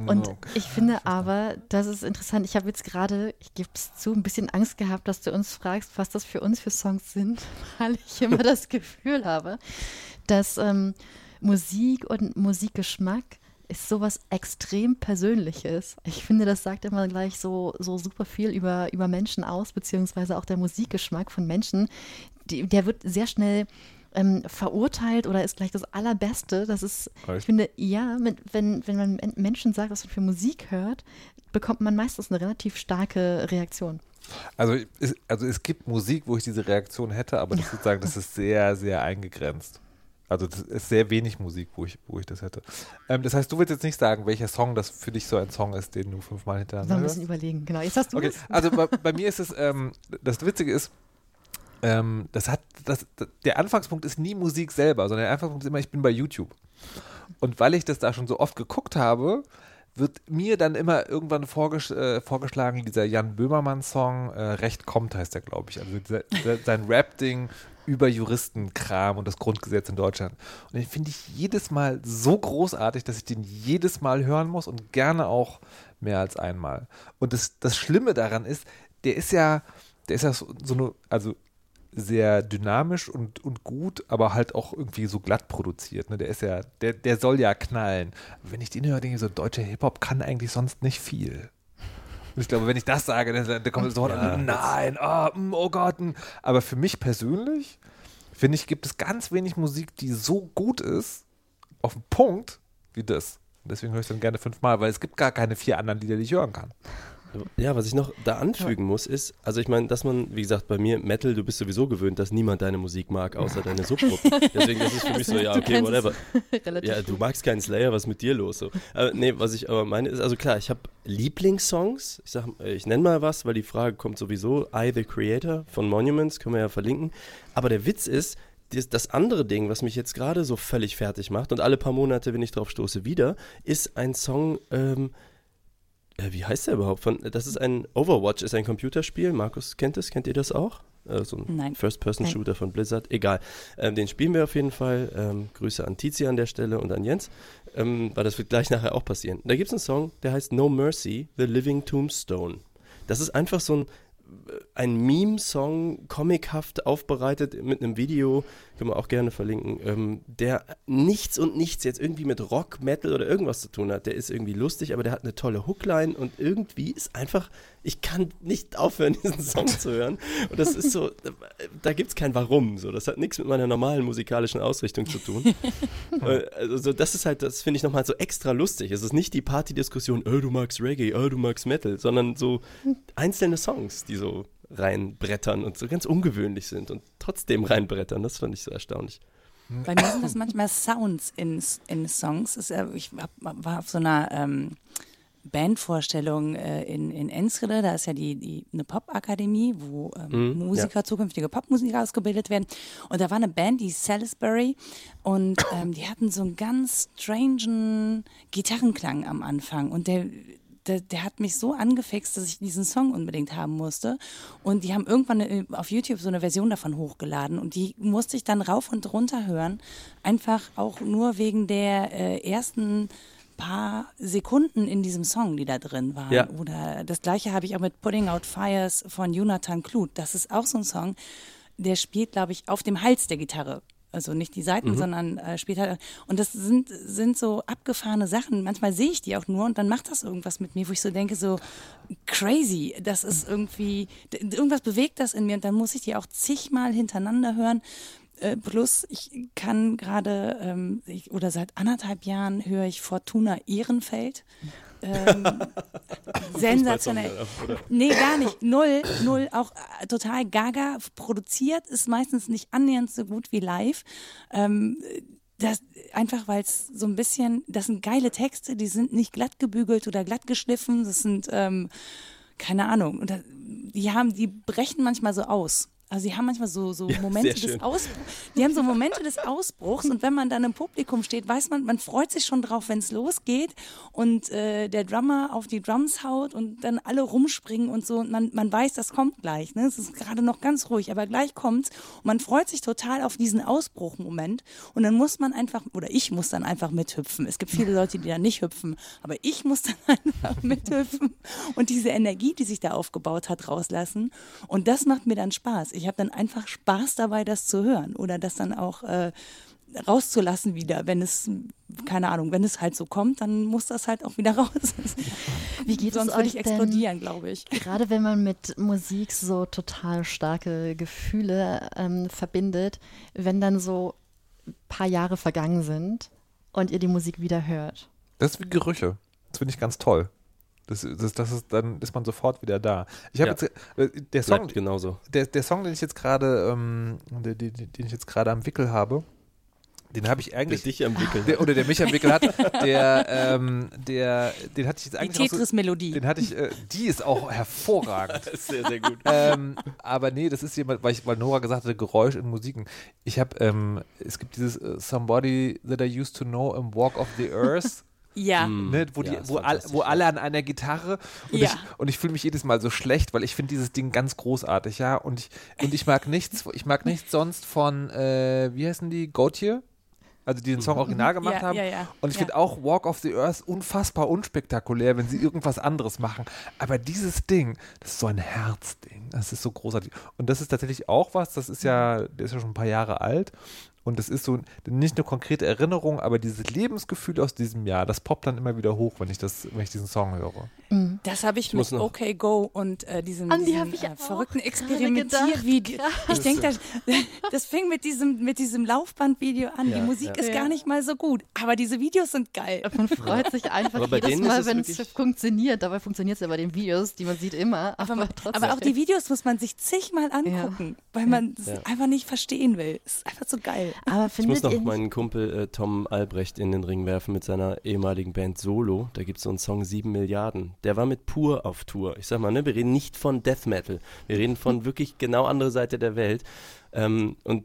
Mm, Und ich finde aber, das ist interessant. Ich habe jetzt gerade, ich gebe es zu, ein bisschen Angst gehabt, dass du uns fragst, was das für uns für Songs sind, weil ich immer das Gefühl habe, dass ähm, Musik und Musikgeschmack ist sowas extrem Persönliches. Ich finde, das sagt immer gleich so, so super viel über, über Menschen aus, beziehungsweise auch der Musikgeschmack von Menschen. Die, der wird sehr schnell ähm, verurteilt oder ist gleich das Allerbeste. Das ist, Echt? ich finde, ja, mit, wenn, wenn man Menschen sagt, was man für Musik hört, bekommt man meistens eine relativ starke Reaktion. Also es, also es gibt Musik, wo ich diese Reaktion hätte, aber das sozusagen, das ist sehr, sehr eingegrenzt. Also das ist sehr wenig Musik, wo ich, wo ich das hätte. Ähm, das heißt, du willst jetzt nicht sagen, welcher Song das für dich so ein Song ist, den du fünfmal hintereinander ein hörst? bisschen überlegen. Genau, jetzt hast du Okay, also bei, bei mir ist es, ähm, das Witzige ist, ähm, das hat, das, der Anfangspunkt ist nie Musik selber, sondern der Anfangspunkt ist immer, ich bin bei YouTube. Und weil ich das da schon so oft geguckt habe, wird mir dann immer irgendwann vorgesch äh, vorgeschlagen, dieser Jan Böhmermann-Song, äh, Recht kommt heißt der, glaube ich. Also sein Rap-Ding über Juristenkram und das Grundgesetz in Deutschland. Und den finde ich jedes Mal so großartig, dass ich den jedes Mal hören muss und gerne auch mehr als einmal. Und das, das Schlimme daran ist, der ist ja, der ist ja so, so eine, also sehr dynamisch und, und gut, aber halt auch irgendwie so glatt produziert. Ne? Der ist ja, der, der soll ja knallen. Wenn ich den höre, denke ich so, deutscher Hip-Hop kann eigentlich sonst nicht viel. Und ich glaube, wenn ich das sage, dann, dann kommt sofort, Ja, nein, oh, oh Gott. mm. Aber für mich persönlich, finde ich, gibt es ganz wenig Musik, die so gut ist, auf den Punkt, wie das. Und deswegen höre ich es dann gerne fünfmal, weil es gibt gar keine vier anderen Lieder, die ich hören kann. Ja, was ich noch da anfügen muss, ist, also ich meine, dass man, wie gesagt, bei mir, Metal, du bist sowieso gewöhnt, dass niemand deine Musik mag, außer deine Subgruppen. Deswegen, das ist für mich so, ja, okay, whatever. Ja, du magst keinen Slayer, was ist mit dir los? So. Aber, nee, was ich aber meine ist, also klar, ich habe Lieblingssongs. Ich sag, ich nenne mal was, weil die Frage kommt sowieso. I, the Creator von Monuments, können wir ja verlinken. Aber der Witz ist, das, das andere Ding, was mich jetzt gerade so völlig fertig macht und alle paar Monate, wenn ich drauf stoße, wieder, ist ein Song, ähm, äh, wie heißt der überhaupt? Von, das ist ein Overwatch, ist ein Computerspiel. Markus kennt es, kennt ihr das auch? Äh, so ein. First-Person-Shooter von Blizzard. Egal. Ähm, den spielen wir auf jeden Fall. Ähm, Grüße an Tizi an der Stelle und an Jens, ähm, weil das wird gleich nachher auch passieren. Da gibt es einen Song, der heißt No Mercy, The Living Tombstone. Das ist einfach so ein, ein Meme-Song, comichaft aufbereitet mit einem Video, können wir auch gerne verlinken, ähm, der nichts und nichts jetzt irgendwie mit Rock, Metal oder irgendwas zu tun hat. Der ist irgendwie lustig, aber der hat eine tolle Hookline und irgendwie ist einfach, ich kann nicht aufhören, diesen Song zu hören. Und das ist so, da gibt es kein Warum. So. Das hat nichts mit meiner normalen musikalischen Ausrichtung zu tun. Äh, also das ist halt, das finde ich nochmal so extra lustig. Es ist nicht die Partydiskussion, oh, du magst Reggae, oh, du magst Metal, sondern so einzelne Songs, die so reinbrettern und so ganz ungewöhnlich sind und trotzdem reinbrettern. Das fand ich so erstaunlich. Bei mir sind das manchmal Sounds in, in Songs. Es, äh, ich hab, war auf so einer ähm, Bandvorstellung äh, in, in Enschede, da ist ja die, die eine Popakademie, wo ähm, Mhm, Musiker, zukünftige Popmusiker ausgebildet werden. Und da war eine Band, die Salisbury, und ähm, die hatten so einen ganz strangen Gitarrenklang am Anfang. Und der, der, der hat mich so angefixt, dass ich diesen Song unbedingt haben musste. Und die haben irgendwann auf YouTube so eine Version davon hochgeladen und die musste ich dann rauf und runter hören. Einfach auch nur wegen der äh, ersten paar Sekunden in diesem Song, die da drin waren. Ja. Oder das gleiche habe ich auch mit Putting Out Fires von Jonathan Kluth. Das ist auch so ein Song, der spielt, glaube ich, auf dem Hals der Gitarre. Also nicht die Seiten, sondern äh, halt. Und das sind, sind so abgefahrene Sachen. Manchmal sehe ich die auch nur und dann macht das irgendwas mit mir, wo ich so denke, so crazy. Das ist irgendwie, irgendwas bewegt das in mir und dann muss ich die auch zigmal hintereinander hören. Äh, plus, ich kann gerade, ähm, oder seit anderthalb Jahren höre ich Fortuna Ehrenfeld. Ähm, sensationell. Nee, gar nicht. Null, null. Auch äh, total gaga. Produziert ist meistens nicht annähernd so gut wie live. Ähm, das, einfach weil es so ein bisschen, das sind geile Texte, die sind nicht glatt gebügelt oder glatt geschliffen. Das sind, ähm, keine Ahnung. Und da, die haben, die brechen manchmal so aus. Also die haben manchmal so, so Ja, Momente des. Ausbruchs. Die haben so Momente des Ausbruchs und wenn man dann im Publikum steht, weiß man, man freut sich schon drauf, wenn es losgeht und äh, der Drummer auf die Drums haut und dann alle rumspringen und so. Und man, man weiß, das kommt gleich. Ne? Es ist gerade noch ganz ruhig, aber gleich kommt's. Und man freut sich total auf diesen Ausbruchmoment. Und dann muss man einfach, oder ich muss dann einfach mithüpfen. Es gibt viele Leute, die da nicht hüpfen, aber ich muss dann einfach mithüpfen und diese Energie, die sich da aufgebaut hat, rauslassen. Und das macht mir dann Spaß. Ich habe dann einfach Spaß dabei, das zu hören oder das dann auch äh, rauszulassen wieder, wenn es, keine Ahnung, wenn es halt so kommt, dann muss das halt auch wieder raus. Wie geht Sonst es würde euch ich denn, explodieren, glaube ich. gerade wenn man mit Musik so total starke Gefühle ähm, verbindet, wenn dann so ein paar Jahre vergangen sind und ihr die Musik wieder hört? Das ist wie Gerüche. Das finde ich ganz toll. Das, das, das ist, dann ist man sofort wieder da. Ich habe Ja. jetzt äh, der Song, genauso. der, der Song, den ich jetzt gerade, ähm, der, der, den ich jetzt gerade am Wickel habe, den habe ich Der eigentlich, dich am Wickeln. der, oder der mich am Wickel hat, der, ähm, der, den hatte ich jetzt Die eigentlich so, Tetris-Melodie. den hatte ich, äh, die ist auch hervorragend. Das ist sehr, sehr gut. ähm, aber nee, das ist jemand, weil, ich, weil Nora gesagt hatte, Geräusch in Musiken. Ich habe, ähm, es gibt dieses äh, Somebody That I Used to Know im Walk of the Earth. Ja. Mm. Ne, wo, Ja, die, ist wo, all, wo ja. alle an einer Gitarre und Ja. ich, und ich fühle mich jedes Mal so schlecht, weil ich finde dieses Ding ganz großartig, ja. Und ich, und ich mag nichts, ich mag nichts sonst von, äh, wie heißen die? Gautier? Also die den Song original gemacht Ja, haben. ja, ja. Und ich Ja. finde auch Walk of the Earth unfassbar unspektakulär, wenn sie irgendwas anderes machen. Aber dieses Ding, das ist so ein Herzding. Das ist so großartig. Und das ist tatsächlich auch was, das ist ja, der ist ja schon ein paar Jahre alt. Und das ist so nicht eine konkrete Erinnerung, aber dieses Lebensgefühl aus diesem Jahr, das poppt dann immer wieder hoch, wenn ich, das, wenn ich diesen Song höre. Das habe ich, muss mit noch- OK Go und äh, diesem, An die ich äh, verrückten Experimentiervideo. Ich denke, das, das fing mit diesem, mit diesem Laufbandvideo an. Ja, die Musik ja. ist Ja. gar nicht mal so gut, aber diese Videos sind geil. Man freut sich einfach Aber jedes Mal, wenn es funktioniert. Dabei funktioniert es ja bei den Videos, die man sieht immer. Aber, Aber, aber auch die Videos muss man sich zigmal angucken, weil man es Ja. einfach nicht verstehen will. Es ist einfach so geil. Aber Ich muss noch meinen Kumpel äh, Tom Albrecht in den Ring werfen mit seiner ehemaligen Band Solo. Da gibt es so einen Song 7 Milliarden. Der war mit Pur auf Tour. Ich sag mal, ne, wir reden nicht von Death Metal. Wir reden von wirklich genau andere Seite der Welt. Ähm, und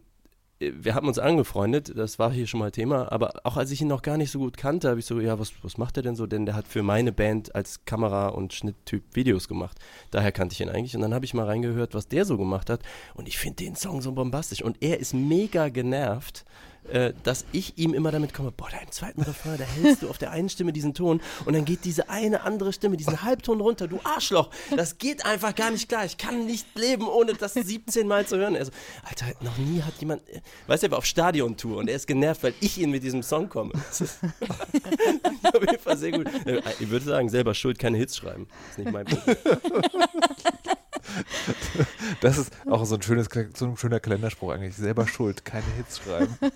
wir haben uns angefreundet, das war hier schon mal Thema, aber auch als ich ihn noch gar nicht so gut kannte, habe ich so, ja, was, was macht er denn so? Denn der hat für meine Band als Kamera- und Schnitttyp Videos gemacht. Daher kannte ich ihn eigentlich. Und dann habe ich mal reingehört, was der so gemacht hat. Und ich finde den Song so bombastisch. Und er ist mega genervt, äh, dass ich ihm immer damit komme, boah, im zweiten Refrain, da hältst du auf der einen Stimme diesen Ton und dann geht diese eine andere Stimme, diesen Halbton runter, du Arschloch, das geht einfach gar nicht klar, ich kann nicht leben, ohne das 17 Mal zu hören. Er so, Alter, noch nie hat jemand, äh, weißt du, er war auf Stadiontour und er ist genervt, weil ich ihn mit diesem Song komme. Auf jeden Fall sehr gut. Äh, Ich würde sagen, selber schuld, keine Hits schreiben. Das ist nicht mein Problem. Das ist auch so ein, schönes, so ein schöner Kalenderspruch eigentlich. Selber schuld, keine Hits schreiben.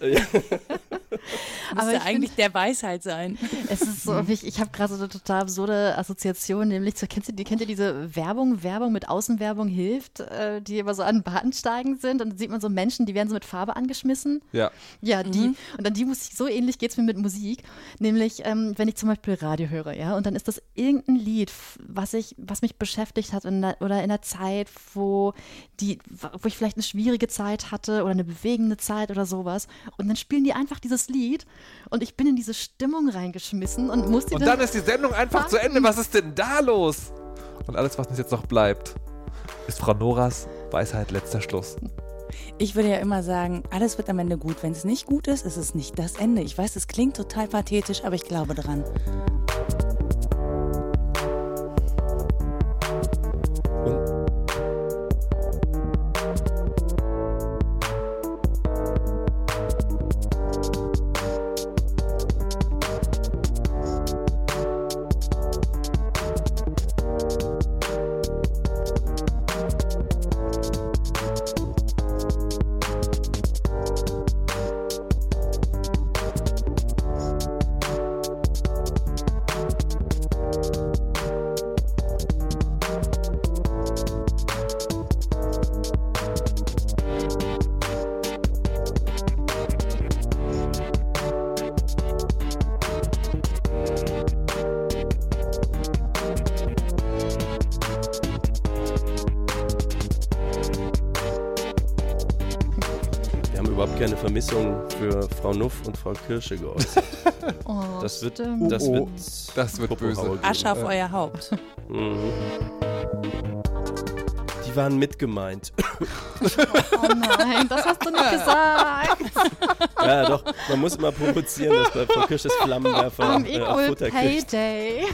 Aber Müsste ich eigentlich der Weisheit sein. es ist so, ich, ich habe gerade so eine total absurde Assoziation, nämlich zu, kennt, ihr, kennt ihr diese Werbung, Werbung mit Außenwerbung hilft, äh, die immer so an Bahnsteigen sind und dann sieht man so Menschen, die werden so mit Farbe angeschmissen. Ja. Ja, die. Und an die muss ich, so ähnlich geht es mir mit Musik. Nämlich, ähm, wenn ich zum Beispiel Radio höre, ja, und dann ist das irgendein Lied, was ich, was mich beschäftigt hat in der, oder in der Zeit, wo die, wo ich vielleicht eine schwierige Zeit hatte oder eine bewegende Zeit oder sowas. Und dann spielen die einfach dieses Lied und ich bin in diese Stimmung reingeschmissen und muss die Und dann ist die Sendung einfach zu Ende. Was ist denn da los? Und alles, was uns jetzt noch bleibt, ist Frau Noras Weisheit letzter Schluss. Ich würde ja immer sagen, alles wird am Ende gut. Wenn es nicht gut ist, ist es nicht das Ende. Ich weiß, es klingt total pathetisch, aber ich glaube dran. Vermissung für Frau Nuff und Frau Kirsche geäußert. Oh, Das wird, stimmt. das Oh, wird, das wird Popohaue böse. Asche auf euer Haupt. Mhm. Die waren mitgemeint. Oh nein, das hast du nicht gesagt. ja, doch, man muss immer provozieren, dass bei Frau Kirsches Flammenwerfer Am äh, Equal Futter Pay kriegt. Day.